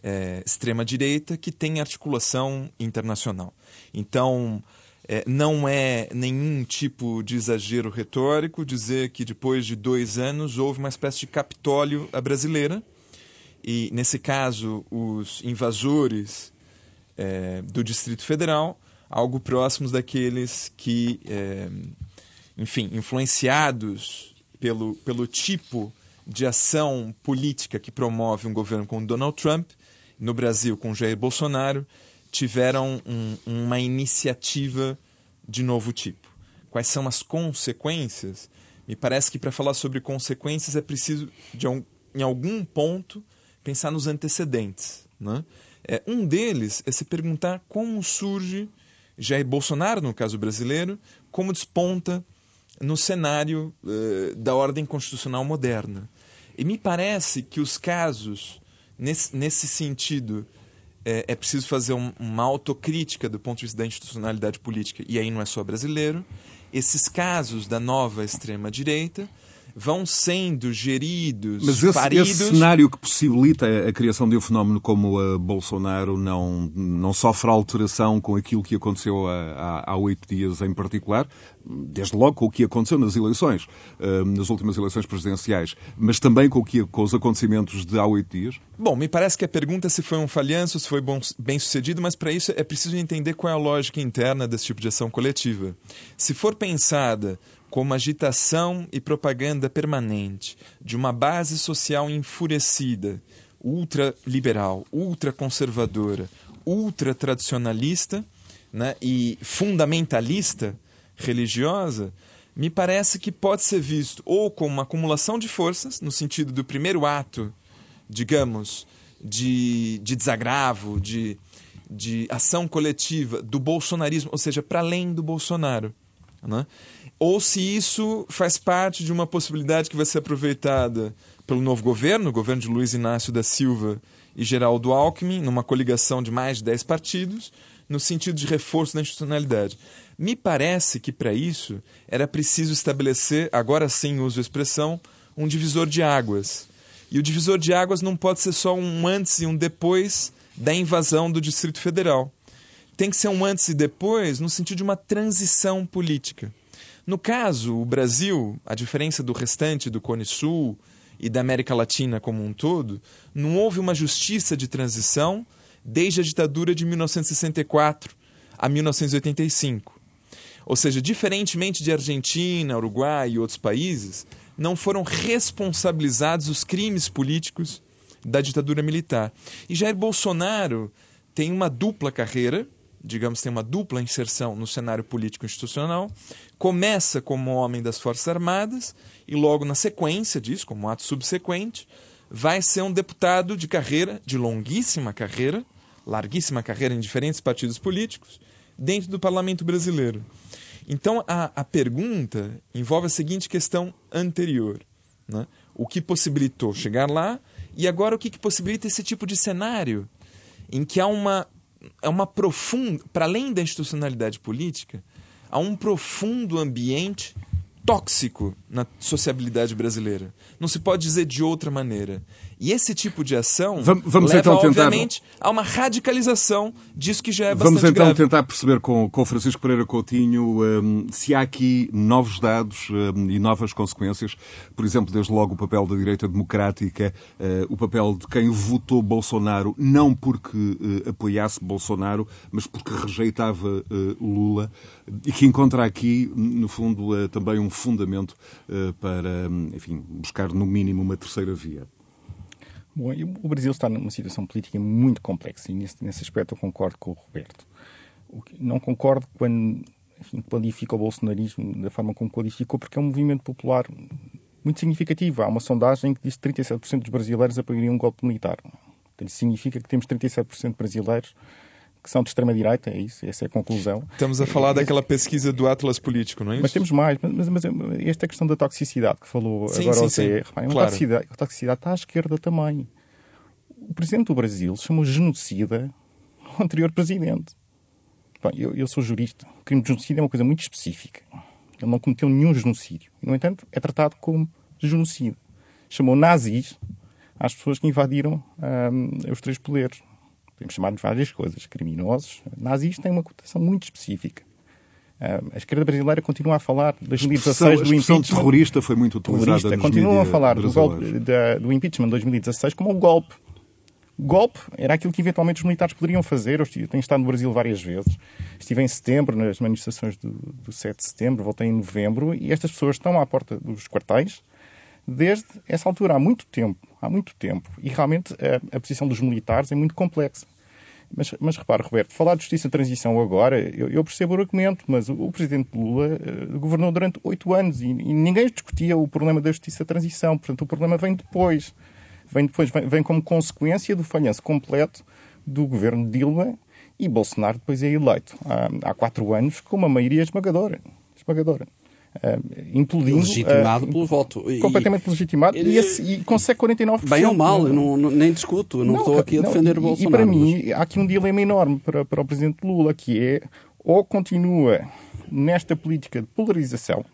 é, extrema-direita que tem articulação internacional. Então, é, não é nenhum tipo de exagero retórico dizer que depois de dois anos houve uma espécie de capitólio à brasileira. E, nesse caso, os invasores é, do Distrito Federal, algo próximos daqueles que, é, enfim, influenciados pelo, pelo tipo de ação política que promove um governo como Donald Trump, no Brasil com Jair Bolsonaro tiveram um, uma iniciativa de novo tipo. Quais são as consequências? Me parece que para falar sobre consequências é preciso, de, em algum ponto, pensar nos antecedentes. Né? É, um deles é se perguntar como surge Jair Bolsonaro, no caso brasileiro, como desponta no cenário uh, da ordem constitucional moderna. E me parece que os casos nesse, nesse sentido, é, é preciso fazer um, uma autocrítica do ponto de vista da institucionalidade política, e aí não é só brasileiro. Esses casos da nova extrema-direita vão sendo geridos, Mas esse, paridos... esse cenário que possibilita a criação de um fenómeno como a Bolsonaro não, não sofre alteração com aquilo que aconteceu há, há oito dias em particular, desde logo com o que aconteceu nas eleições, hum, nas últimas eleições presidenciais, mas também com, o que, com os acontecimentos de há oito dias? Bom, me parece que a pergunta é se foi um falhanço, se foi bom, bem sucedido, mas para isso é preciso entender qual é a lógica interna desse tipo de ação coletiva. Se for pensada como agitação e propaganda permanente de uma base social enfurecida, ultraliberal, ultraconservadora, ultratradicionalista né, e fundamentalista religiosa, me parece que pode ser visto ou como uma acumulação de forças, no sentido do primeiro ato, digamos, de, de desagravo, de, de ação coletiva do bolsonarismo, ou seja, para além do Bolsonaro. Né? Ou se isso faz parte de uma possibilidade que vai ser aproveitada pelo novo governo, o governo de Luiz Inácio da Silva e Geraldo Alckmin, numa coligação de mais de 10 partidos, no sentido de reforço da institucionalidade. Me parece que para isso era preciso estabelecer, agora sim uso a expressão, um divisor de águas. E o divisor de águas não pode ser só um antes e um depois da invasão do Distrito Federal. Tem que ser um antes e depois no sentido de uma transição política. No caso, o Brasil, a diferença do restante do Cone Sul e da América Latina como um todo, não houve uma justiça de transição desde a ditadura de 1964 a 1985. Ou seja, diferentemente de Argentina, Uruguai e outros países, não foram responsabilizados os crimes políticos da ditadura militar. E Jair Bolsonaro tem uma dupla carreira, digamos, tem uma dupla inserção no cenário político institucional. Começa como homem das Forças Armadas e logo na sequência disso, como ato subsequente, vai ser um deputado de carreira, de longuíssima carreira, larguíssima carreira em diferentes partidos políticos, dentro do parlamento brasileiro. Então a, a pergunta envolve a seguinte questão anterior: né? o que possibilitou chegar lá e agora o que, que possibilita esse tipo de cenário em que há uma, é uma profunda, para além da institucionalidade política, há um profundo ambiente tóxico na sociabilidade brasileira. Não se pode dizer de outra maneira. E esse tipo de ação vamos, vamos leva, então tentar... obviamente, a uma radicalização disso que já é bastante Vamos então grave. tentar perceber com, com Francisco Pereira Coutinho um, se há aqui novos dados um, e novas consequências. Por exemplo, desde logo o papel da direita democrática, uh, o papel de quem votou Bolsonaro, não porque uh, apoiasse Bolsonaro, mas porque rejeitava uh, Lula, e que encontra aqui, no fundo, também um fundamento para, enfim, buscar no mínimo uma terceira via. Bom, o Brasil está numa situação política muito complexa e nesse, nesse aspecto eu concordo com o Roberto. O não concordo quando enfim, qualifica o bolsonarismo da forma como qualificou, porque é um movimento popular muito significativo. Há uma sondagem que diz que 37% dos brasileiros apoiariam um golpe militar. Isso significa que temos 37% de brasileiros que são de extrema-direita, é isso, essa é a conclusão. Estamos a falar é, daquela pesquisa do Atlas Político, não é isso? Mas temos mais, mas, mas, esta é questão da toxicidade que falou sim, agora sim, o Zé. Reparem, claro. a, toxicidade, a toxicidade está à esquerda também. O presidente do Brasil chamou genocida o anterior presidente. Bom, eu, eu sou jurista. O crime de genocídio é uma coisa muito específica. Ele não cometeu nenhum genocídio. No entanto, é tratado como genocida. Chamou nazis às pessoas que invadiram um, os três poderes podemos chamar de várias coisas, criminosos. Nazis têm uma cotação muito específica. A esquerda brasileira continua a falar de 2016 do impeachment. terrorista foi muito utilizada terrorista, Continuam a falar do, golpe, da, do impeachment de 2016 como um golpe. Golpe era aquilo que eventualmente os militares poderiam fazer. Eu tenho estado no Brasil várias vezes. Estive em setembro, nas manifestações do, do 7 de setembro, voltei em novembro, e estas pessoas estão à porta dos quartéis desde essa altura, há muito tempo. Há muito tempo. E realmente a, a posição dos militares é muito complexa. Mas, mas repare, Roberto, falar de justiça de transição agora, eu, eu percebo o argumento, mas o, o presidente Lula uh, governou durante oito anos e, e, ninguém discutia o problema da justiça de transição. Portanto, o problema vem depois. Vem depois, vem, vem como consequência do falhanço completo do governo de Dilma e Bolsonaro depois é eleito há, há quatro anos com uma maioria esmagadora. esmagadora implodindo. Legitimado uh, pelo voto. Completamente e, legitimado e, e, e consegue 49%. Bem ou mal, eu não, não, nem discuto, não, não estou aqui a defender não, o Bolsonaro. E para mim, mas... há aqui um dilema enorme para, para o Presidente Lula, que é ou continua nesta política de polarização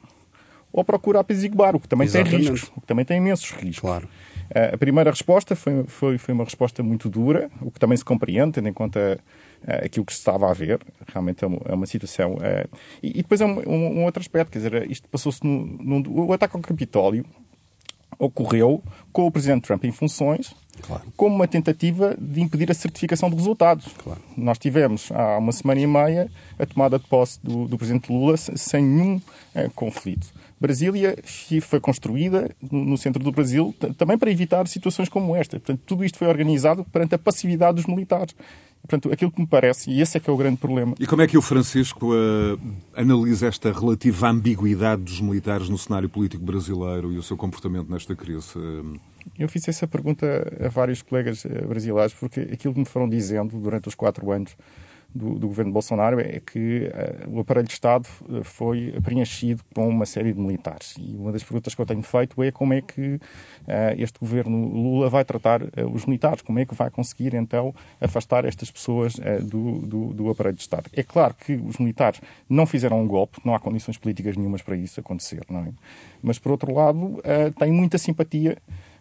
ou procura apaziguar, o que também Exatamente. tem riscos, o que também tem imensos riscos. Claro. Uh, a primeira resposta foi, foi, foi uma resposta muito dura, o que também se compreende, tendo em conta aquilo que se estava a ver. Realmente é uma, é uma situação. Uh, e, e, depois é um, um, um, outro aspecto, quer dizer, isto passou-se no, O ataque ao Capitólio ocorreu com o Presidente Trump em funções, claro. como uma tentativa de impedir a certificação de resultados. Claro. Nós tivemos há uma semana e meia a tomada de posse do, do Presidente Lula sem nenhum uh, conflito. Brasília foi construída no centro do Brasil também para evitar situações como esta. Portanto, tudo isto foi organizado perante a passividade dos militares. Portanto, aquilo que me parece, e esse é que é o grande problema. E como é que o Francisco uh, analisa esta relativa ambiguidade dos militares no cenário político brasileiro e o seu comportamento nesta crise? Eu fiz essa pergunta a vários colegas eh, brasileiros, porque aquilo que me foram dizendo durante os quatro anos do, do governo Bolsonaro é que uh, o aparelho de Estado eh, foi preenchido com uma série de militares. E uma das perguntas que eu tenho feito é como é que uh, este governo Lula vai tratar uh, os militares, como é que vai conseguir então afastar estas pessoas do, do, do, aparelho de Estado. É claro que os militares não fizeram um golpe, não há condições políticas nenhumas para isso acontecer, não é? Mas, por outro lado, tem muita simpatia uh,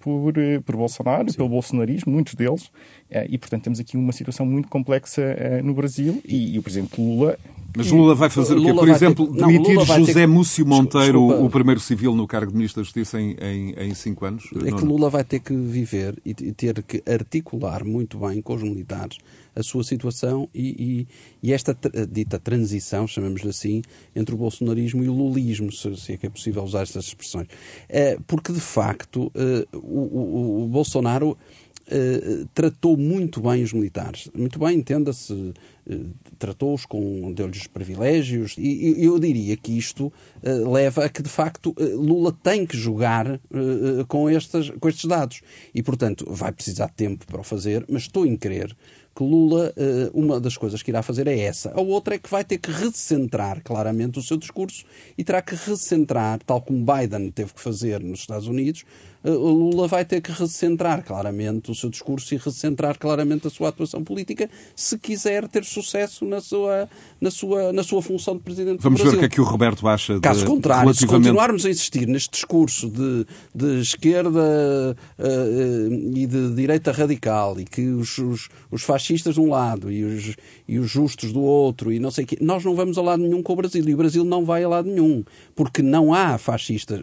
por, uh, por Bolsonaro, Sim. pelo bolsonarismo, muitos deles, uh, e portanto temos aqui uma situação muito complexa no Brasil e, e, o Presidente Lula. Mas Lula vai fazer Lula o quê? Por exemplo, ter... demitir não, José ter... Múcio Monteiro, Desculpa. o primeiro civil no cargo de Ministro da Justiça, em, em, em cinco anos? É que Lula vai ter que viver e ter que articular muito bem com os militares a sua situação e, e, e esta dita transição, chamemos-lhe assim, entre o bolsonarismo e o lulismo, se, se, é que é possível usar estas expressões. É, porque, de facto, eh, o, o, o Bolsonaro Uh, tratou muito bem os militares. Muito bem, entenda-se, tratou-os com deu-lhes privilégios e, e eu diria que isto leva a que de facto Lula tem que jogar com, estas, com estes dados e portanto vai precisar de tempo para o fazer, mas estou em crer que Lula, uma das coisas que irá fazer é essa. A outra é que vai ter que recentrar claramente o seu discurso e terá que recentrar, tal como Biden teve que fazer nos Estados Unidos, Lula vai ter que recentrar claramente o seu discurso e recentrar claramente a sua atuação política se quiser ter sucesso na sua, na sua, na sua função de Presidente Vamos do Brasil. ver o que é que o Roberto acha Caso de, contrário, relativamente... se continuarmos a insistir neste discurso de, de esquerda uh, e de direita radical e que os, os, os, fascistas de um lado e os, e os justos do outro e não sei o quê, nós não vamos a lado nenhum com o Brasil e o Brasil não vai a lado nenhum, porque não há fascistas.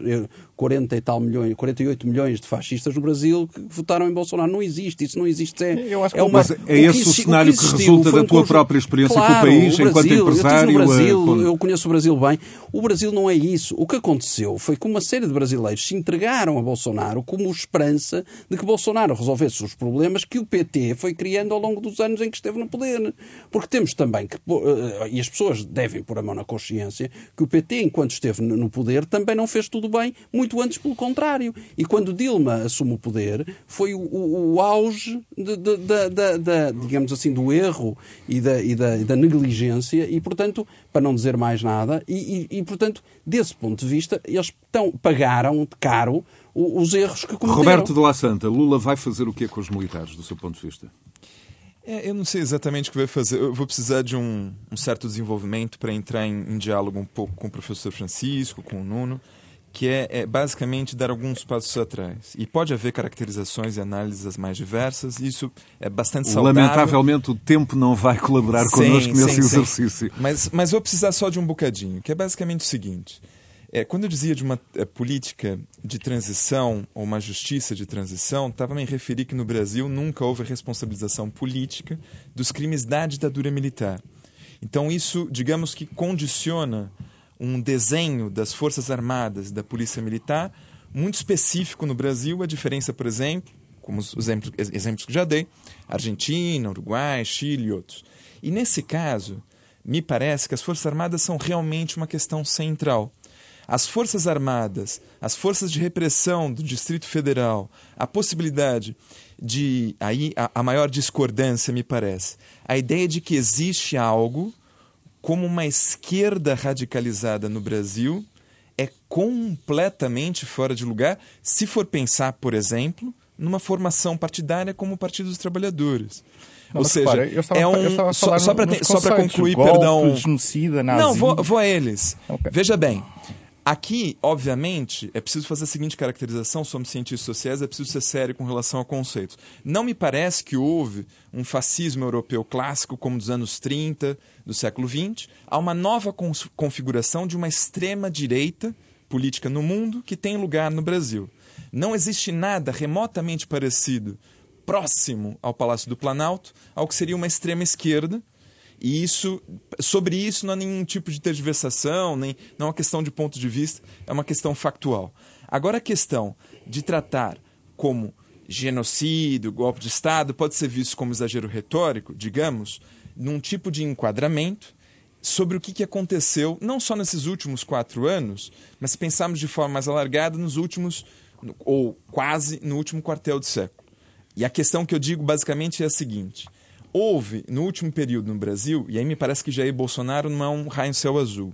40 e tal milhões, 48 milhões de fascistas no Brasil que votaram em Bolsonaro. Não existe, isso não existe. É, Eu acho que é, uma, é esse o, cenário que, resulta da tua própria experiência claro, com o país, o Brasil, enquanto empresário. Eu, Brasil, é... eu conheço o Brasil bem. O Brasil não é isso. O que aconteceu foi que uma série de brasileiros se entregaram a Bolsonaro como esperança de que Bolsonaro resolvesse os problemas que o PT foi criando ao longo dos anos em que esteve no poder. Porque temos também que, eh, e as pessoas devem pôr a mão na consciência, que o PT, enquanto esteve no poder, também não fez tudo bem, muito muito antes pelo contrário. E quando Dilma assume o poder, foi o, o, o auge de, de, de, de, digamos assim, do erro e da, e, da, e da, negligência e, portanto, para não dizer mais nada, e, e, e portanto, desse ponto de vista, eles tão, pagaram caro os erros que cometeram. Roberto de La Santa, Lula vai fazer o que com os militares, do seu ponto de vista? É, eu não sei exatamente o que vai fazer. Eu vou precisar de um, um certo desenvolvimento para entrar em, em, diálogo um pouco com o professor Francisco, com o Nuno que é, é, basicamente dar alguns passos atrás. E pode haver caracterizações e análises mais diversas, isso é bastante saudável. Lamentavelmente o tempo não vai colaborar sim, connosco nesse sim, exercício. Mas, mas vou precisar só de um bocadinho, que é basicamente o seguinte. É, quando eu dizia de uma é, política de transição ou uma justiça de transição, estava me referir que no Brasil nunca houve responsabilização política dos crimes da ditadura militar. Então isso, digamos que condiciona um desenho das Forças Armadas da Polícia Militar muito específico no Brasil. A diferença, por exemplo, como os exemplos, exemplos que já dei, Argentina, Uruguai, Chile e outros. E nesse caso, me parece que as Forças Armadas são realmente uma questão central. As Forças Armadas, as forças de repressão do Distrito Federal, a possibilidade de. Aí a, a maior discordância, me parece. A ideia de que existe algo como uma esquerda radicalizada no Brasil é completamente fora de lugar se for pensar, por exemplo, numa formação partidária como o Partido dos Trabalhadores. Não, Ou seja, para, estava, é um só, só para concluir, golpe, perdão. Genocida. Não, vou, vou a eles. Okay. Veja bem, Aqui, obviamente, é preciso fazer a seguinte caracterização, somos cientistas sociais, é preciso ser sério com relação a conceitos. Não me parece que houve um fascismo europeu clássico como dos anos 30 do século XX, há uma nova configuração de uma extrema direita política no mundo que tem lugar no Brasil. Não existe nada remotamente parecido, próximo ao Palácio do Planalto, ao que seria uma extrema esquerda, e isso, sobre isso não há nenhum tipo de tergiversação, nem não é uma questão de ponto de vista, é uma questão factual. Agora a questão de tratar como genocídio, golpe de Estado, pode ser visto como exagero retórico, digamos, num tipo de enquadramento sobre o que, aconteceu, não só nesses últimos quatro anos, mas se pensarmos de forma mais alargada nos últimos, ou quase no último quartel de século. E a questão que eu digo basicamente é a seguinte: houve, no último período no Brasil, e aí me parece que Jair Bolsonaro não é um raio no céu azul,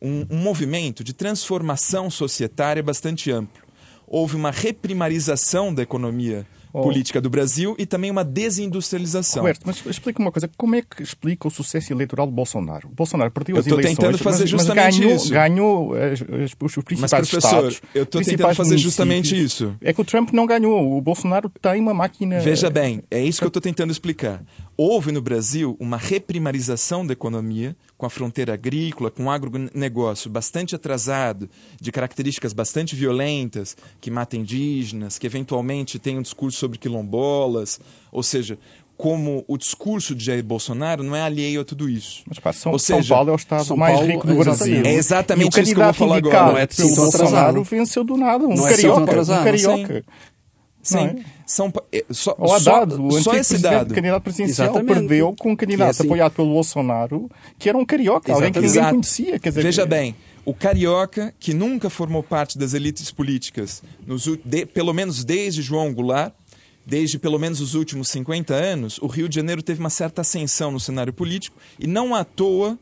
um, um movimento de transformação societária bastante amplo. Houve uma reprimarização da economia oh. política do Brasil e também uma desindustrialização. Roberto, mas explica uma coisa. Como é que explica o sucesso eleitoral de Bolsonaro? Bolsonaro perdeu as eleições, tentando fazer mas, justamente mas ganhou, isso. ganhou as, as, os principais mas, professor, estados. eu estou tentando fazer justamente isso. É que o Trump não ganhou. O Bolsonaro tem uma máquina... Veja bem, é isso que eu estou tentando explicar. Houve no Brasil uma reprimarização da economia, com a fronteira agrícola, com o agronegócio bastante atrasado, de características bastante violentas, que mata indígenas, que eventualmente tem um discurso sobre quilombolas, ou seja, como o discurso de Jair Bolsonaro não é alheio a tudo isso. Mas pá, São, Ou seja, São Paulo é o estado São mais Paulo, rico do Brasil. É exatamente isso que eu vou falar agora. Não é Bolsonaro venceu do nada. Um não carioca. É um carioca. Sim, Não é? são é, só, O Haddad, só, o só esse dado. candidato presidencial, Exatamente. perdeu com um candidato assim- apoiado pelo Bolsonaro, que era um carioca, alguém que ninguém Exato. conhecia. Quer dizer, Veja bem, o carioca, que nunca formou parte das elites políticas, nos de- pelo menos desde João Goulart, desde pelo menos os últimos 50 anos, o Rio de Janeiro teve uma certa ascensão no cenário político e não à toa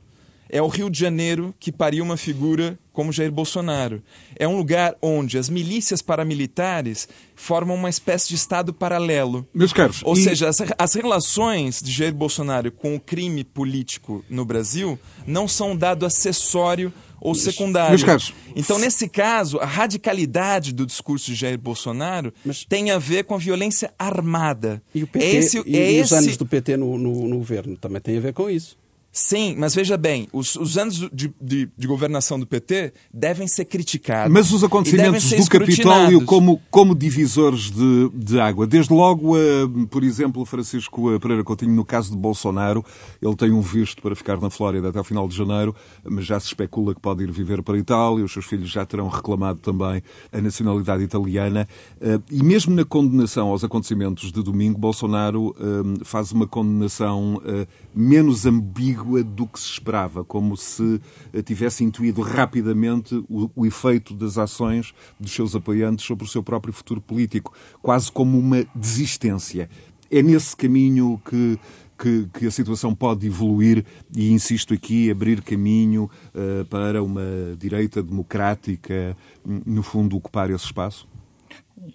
é o Rio de Janeiro que pariu uma figura como Jair Bolsonaro. É um lugar onde as milícias paramilitares formam uma espécie de Estado paralelo. Meus caros, Ou e- seja, as, as relações de Jair Bolsonaro com o crime político no Brasil não são um dado acessório ou secundário. meus caros, Então, nesse caso, a radicalidade do discurso de Jair Bolsonaro Mas- tem a ver com a violência armada. E, o PT, é esse, e, é e os esse... anos do PT no, no, no governo também têm a ver com isso. Sim, mas veja bem, os, os anos de, de- de governação do PT devem ser criticados. Mas os acontecimentos do Capitólio como, como divisores de, de água. Desde logo, eh, por exemplo, Francisco Pereira Coutinho, no caso de Bolsonaro, ele tem um visto para ficar na Flórida até ao final de janeiro, mas já se especula que pode ir viver para a Itália, os seus filhos já terão reclamado também a nacionalidade italiana. Eh, E mesmo na condenação aos acontecimentos de domingo, Bolsonaro eh, faz uma condenação eh, menos ambígua do que se esperava, como se eh, tivesse intuído rapidamente o, o efeito das ações dos seus apoiantes sobre o seu próprio futuro político, quase como uma desistência. É nesse caminho que, que, que a situação pode evoluir e, insisto aqui, abrir caminho eh, para uma direita democrática, no fundo, ocupar esse espaço?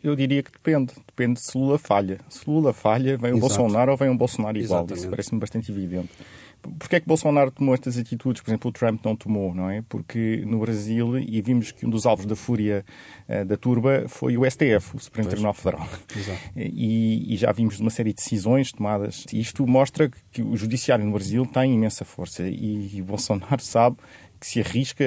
Eu diria que depende. Depende se Lula falha. Se Lula falha, vem o Exato. Bolsonaro ou vem um Bolsonaro igual. Isso parece-me bastante evidente. Porquê é que Bolsonaro tomou estas atitudes? Por exemplo, o Trump não tomou, não é? Porque no Brasil, e vimos que um dos alvos da fúria eh, da turba foi o STF, o Supremo Tribunal Federal. Exato. E, e já vimos uma série de decisões tomadas. Isto mostra que o judiciário no Brasil tem imensa força e, Bolsonaro sabe que se arrisca,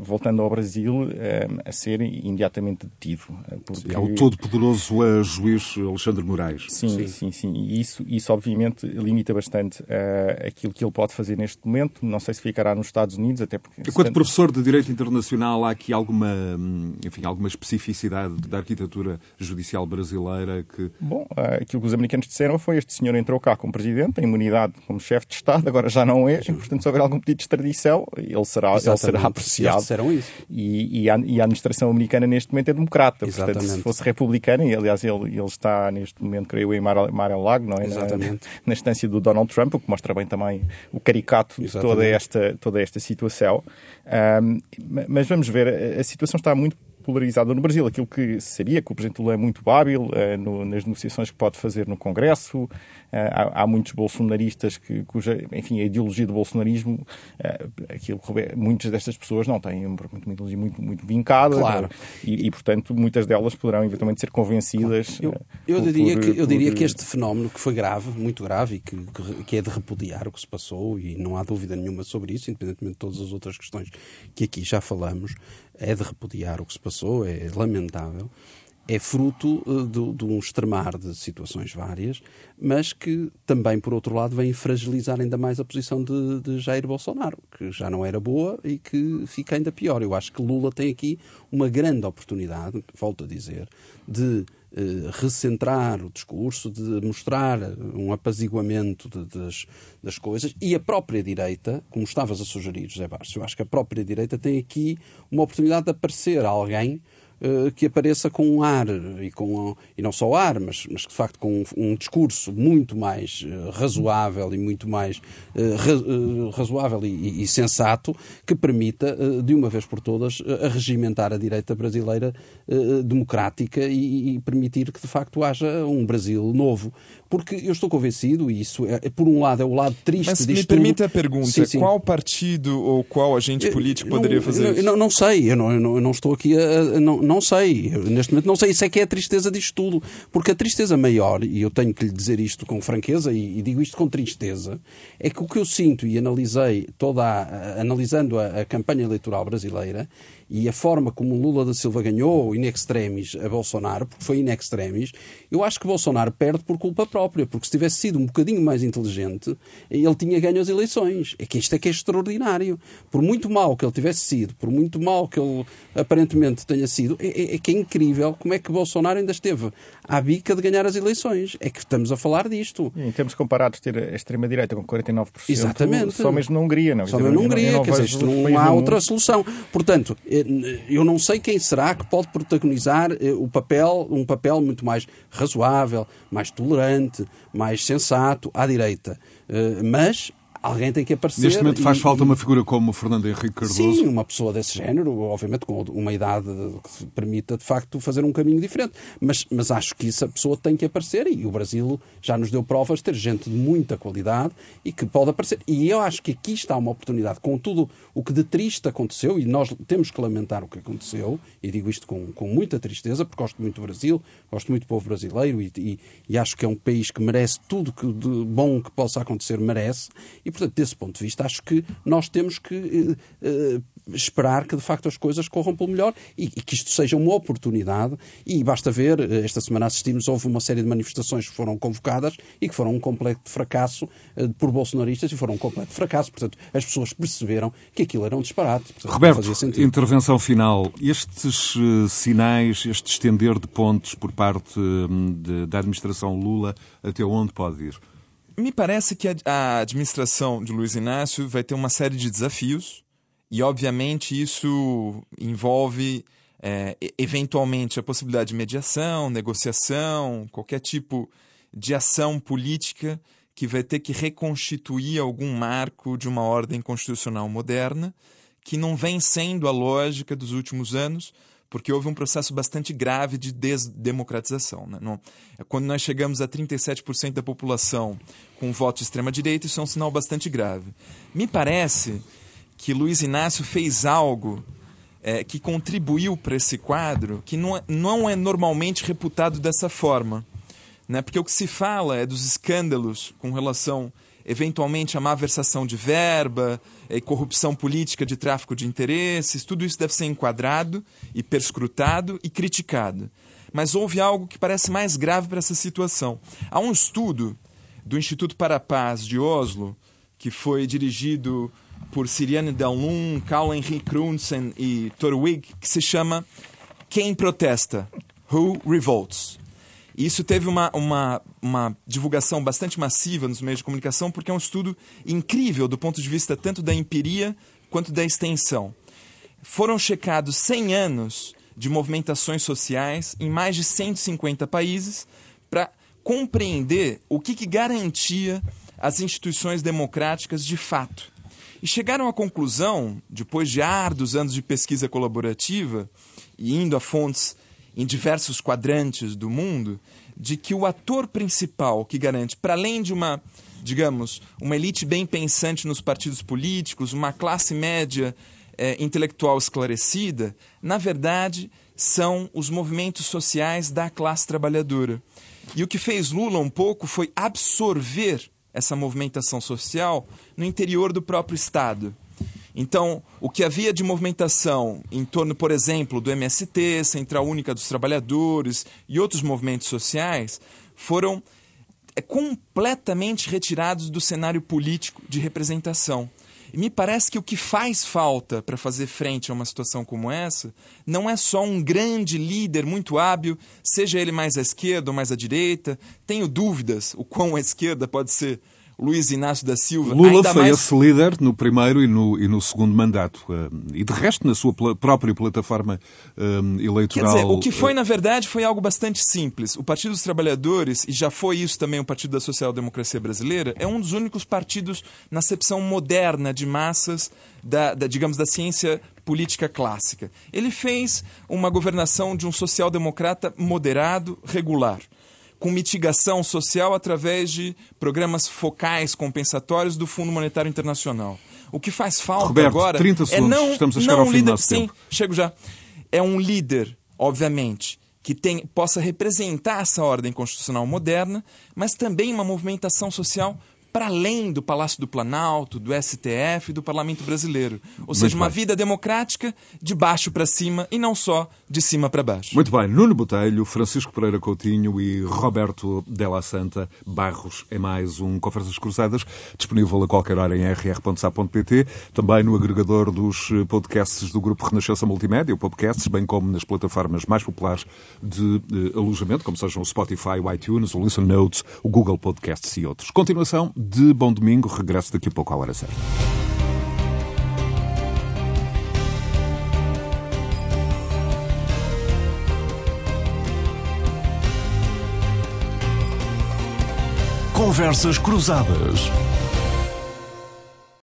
voltando ao Brasil, eh, a ser imediatamente detido. eh, porque- É o todo-poderoso eh, juiz Alexandre Moraes. Sim, sim, sim. E isso, isso obviamente limita bastante eh, aquilo que ele pode fazer neste momento. Não sei se ficará nos Estados Unidos, até porque. Enquanto professor de Direito Internacional, há aqui alguma, hum, enfim, alguma especificidade da arquitetura judicial brasileira que Bom, eh, aquilo que os americanos disseram foi este senhor entrou cá como presidente, tem imunidade como chefe de Estado, agora já não é, e, portanto, se houver algum pedido de extradição, ele será, ele será Exatamente. apreciado. Eles disseram isso. E, e, a, e a administração americana neste momento é democrata. Portanto, Exatamente. se fosse republicana, e aliás ele, ele está neste momento, creio eu, em Mar- Mar-a-Lago, não é? Na- Exatamente. Na, instância do Donald Trump, o que mostra bem também o caricato de toda Exatamente. esta, toda esta situação. Ma- mas vamos ver, a, a situação está muito polarizada no Brasil. Aquilo que se sabia, que o Presidente Lula é muito hábil eh, no- nas negociações que pode fazer no Congresso. Eh, há, há muitos bolsonaristas que, cuja, enfim, a ideologia do bolsonarismo, eh, aquilo, que- muitas destas pessoas não têm uma uma ideologia muito, muito vincada. Claro. E, e, portanto, muitas delas poderão eventualmente ser convencidas. Eu, eu por- diria, por- que, eu diria por- que este fenómeno, que foi grave, muito grave, e que, que- que é de repudiar o que se passou, e não há dúvida nenhuma sobre isso, independentemente de todas as outras questões que aqui já falamos, é de repudiar o que se passou, é lamentável. É fruto eh, de, de um extremar de situações várias, mas que também, por outro lado, vem fragilizar ainda mais a posição de, de Jair Bolsonaro, que já não era boa e que fica ainda pior. Eu acho que Lula tem aqui uma grande oportunidade, volto a dizer, de recentrar o discurso, de mostrar um apaziguamento de- das, das coisas. E a própria direita, como estavas a sugerir, José Barros, eu acho que a própria direita tem aqui uma oportunidade de aparecer alguém eh, que apareça com um ar e com e não só ar, mas, mas de facto com um, discurso muito mais eh, razoável e muito mais eh, ra- eh, razoável e, e- sensato que permita eh, de uma vez por todas eh, arregimentar a direita brasileira eh, democrática e, e permitir que de facto haja um Brasil novo, porque eu estou convencido e isso é, por um lado é o lado triste Mas me permite a pergunta: Sim, sim. qual partido ou qual agente político Eu poderia fazer eu isso? Não, não sei, eu não, eu não, estou aqui a. a- Não, não sei, Eu, neste momento não sei. Isso é que é a tristeza disto tudo. Porque a tristeza maior, e eu tenho que lhe dizer isto com franqueza e, e digo isto com tristeza, é que o que eu sinto e analisei toda a, analisando a, a campanha eleitoral brasileira e a forma como Lula da Silva ganhou in extremis a Bolsonaro, porque foi in extremis, eu acho que Bolsonaro perde por culpa própria, porque se tivesse sido um bocadinho mais inteligente, ele tinha ganho as eleições. É que isto é que é extraordinário. Por muito mal que ele tivesse sido, por muito mal que ele aparentemente tenha sido, é, é, é que é incrível como é que Bolsonaro ainda esteve à bica de ganhar as eleições. É que estamos a falar disto. E em termos comparados, ter a extrema-direita com 49%, Exatamente. só mesmo na Hungria, não? Só mesmo na Hungria, quer dizer, isto não há outra solução. Portanto, eh, eu não sei quem será que pode protagonizar eh, o papel, um papel muito mais razoável, mais tolerante, mais sensato à direita. Eh, mas alguém tem que aparecer. Neste momento faz e, falta uma figura como o Fernando Henrique Cardoso. Sim, uma pessoa desse género, obviamente com uma idade que permita de facto fazer um caminho diferente. Mas, mas acho que essa pessoa tem que aparecer e o Brasil já nos deu provas de ter gente de muita qualidade e que pode aparecer. E eu acho que aqui está uma oportunidade, com tudo o que de triste aconteceu, e nós temos que lamentar o que aconteceu, e digo isto com, com muita tristeza, porque gosto muito do Brasil, gosto muito do povo brasileiro e, e, e acho que é um país que merece tudo que de bom que possa acontecer, merece. E portanto, desse ponto de vista, acho que nós temos que uh, esperar que de facto as coisas corram pelo melhor e, que isto seja uma oportunidade. E basta ver, eh, esta semana assistimos, houve uma série de manifestações que foram convocadas e que foram um completo fracasso por bolsonaristas e foram um completo fracasso. Portanto, as pessoas perceberam que aquilo era um disparate. Portanto, Roberto, intervenção final. Estes sinais, este estender de pontos por parte de, da administração Lula, até onde pode ir? Me parece que a, administração de Luiz Inácio vai ter uma série de desafios e, obviamente, isso envolve é, eventualmente a possibilidade de mediação, negociação, qualquer tipo de ação política que vai ter que reconstituir algum marco de uma ordem constitucional moderna que não vem sendo a lógica dos últimos anos porque houve um processo bastante grave de desdemocratização. Né? Não, quando nós chegamos a 37% da população com voto de extrema-direita, isso é um sinal bastante grave. Me parece que Luiz Inácio fez algo é, que contribuiu para esse quadro que não é, não é normalmente reputado dessa forma. Né? Porque o que se fala é dos escândalos com relação eventualmente a má versação de verba, e corrupção política de tráfico de interesses, tudo isso deve ser enquadrado e perscrutado e criticado. Mas houve algo que parece mais grave para essa situação. Há um estudo do Instituto para a Paz de Oslo, que foi dirigido por Siriane Dalun, Karl Henrik Krunsen e Torwig, que se chama Quem Protesta? Who Revolts? Isso teve uma, uma, uma divulgação bastante massiva nos meios de comunicação, porque é um estudo incrível do ponto de vista tanto da empiria quanto da extensão. Foram checados 100 anos de movimentações sociais em mais de 150 países para compreender o que, que garantia as instituições democráticas de fato. E chegaram à conclusão, depois de árduos anos de pesquisa colaborativa e indo a fontes em diversos quadrantes do mundo, de que o ator principal que garante, para além de uma, digamos, uma elite bem pensante nos partidos políticos, uma classe média é, intelectual esclarecida, na verdade são os movimentos sociais da classe trabalhadora. E o que fez Lula um pouco foi absorver essa movimentação social no interior do próprio Estado. Então, o que havia de movimentação em torno, por exemplo, do MST, Central Única dos Trabalhadores e outros movimentos sociais, foram é, completamente retirados do cenário político de representação. E me parece que o que faz falta para fazer frente a uma situação como essa não é só um grande líder muito hábil, seja ele mais à esquerda ou mais à direita. Tenho dúvidas o quão à esquerda pode ser Luiz Inácio da Silva. Lula foi mais... esse líder no primeiro e no, e no segundo mandato. E de resto, na sua própria plataforma um, eleitoral. Quer dizer, o que foi, na verdade, foi algo bastante simples. O Partido dos Trabalhadores, e já foi isso também o Partido da Social Democracia Brasileira, é um dos únicos partidos na acepção moderna de massas da, da digamos, da ciência política clássica. Ele fez uma governação de um social-democrata moderado, regular com mitigação social através de programas focais compensatórios do Fundo Monetário Internacional. O que faz falta Roberto, agora 30 é não, Estamos a chegar não ao fim líder, sim, tempo. chego já. É um líder, obviamente, que tem, possa representar essa ordem constitucional moderna, mas também uma movimentação social para além do Palácio do Planalto, do STF e do Parlamento Brasileiro. Ou seja, uma vida democrática de baixo para cima e não só de cima para baixo. Muito bem. Nuno Botelho, Francisco Pereira Coutinho e Roberto Della Santa Barros é mais um Conversas Cruzadas, disponível a qualquer hora em rr.sa.pt, também no agregador dos podcasts do Grupo Renascença Multimédia, o Podcasts, bem como nas plataformas mais populares de uh, alojamento, como sejam o Spotify, o iTunes, o Listen Notes, o Google Podcasts e outros. Continuação de Bom Domingo, regresso daqui a pouco à hora certa. Conversas Cruzadas.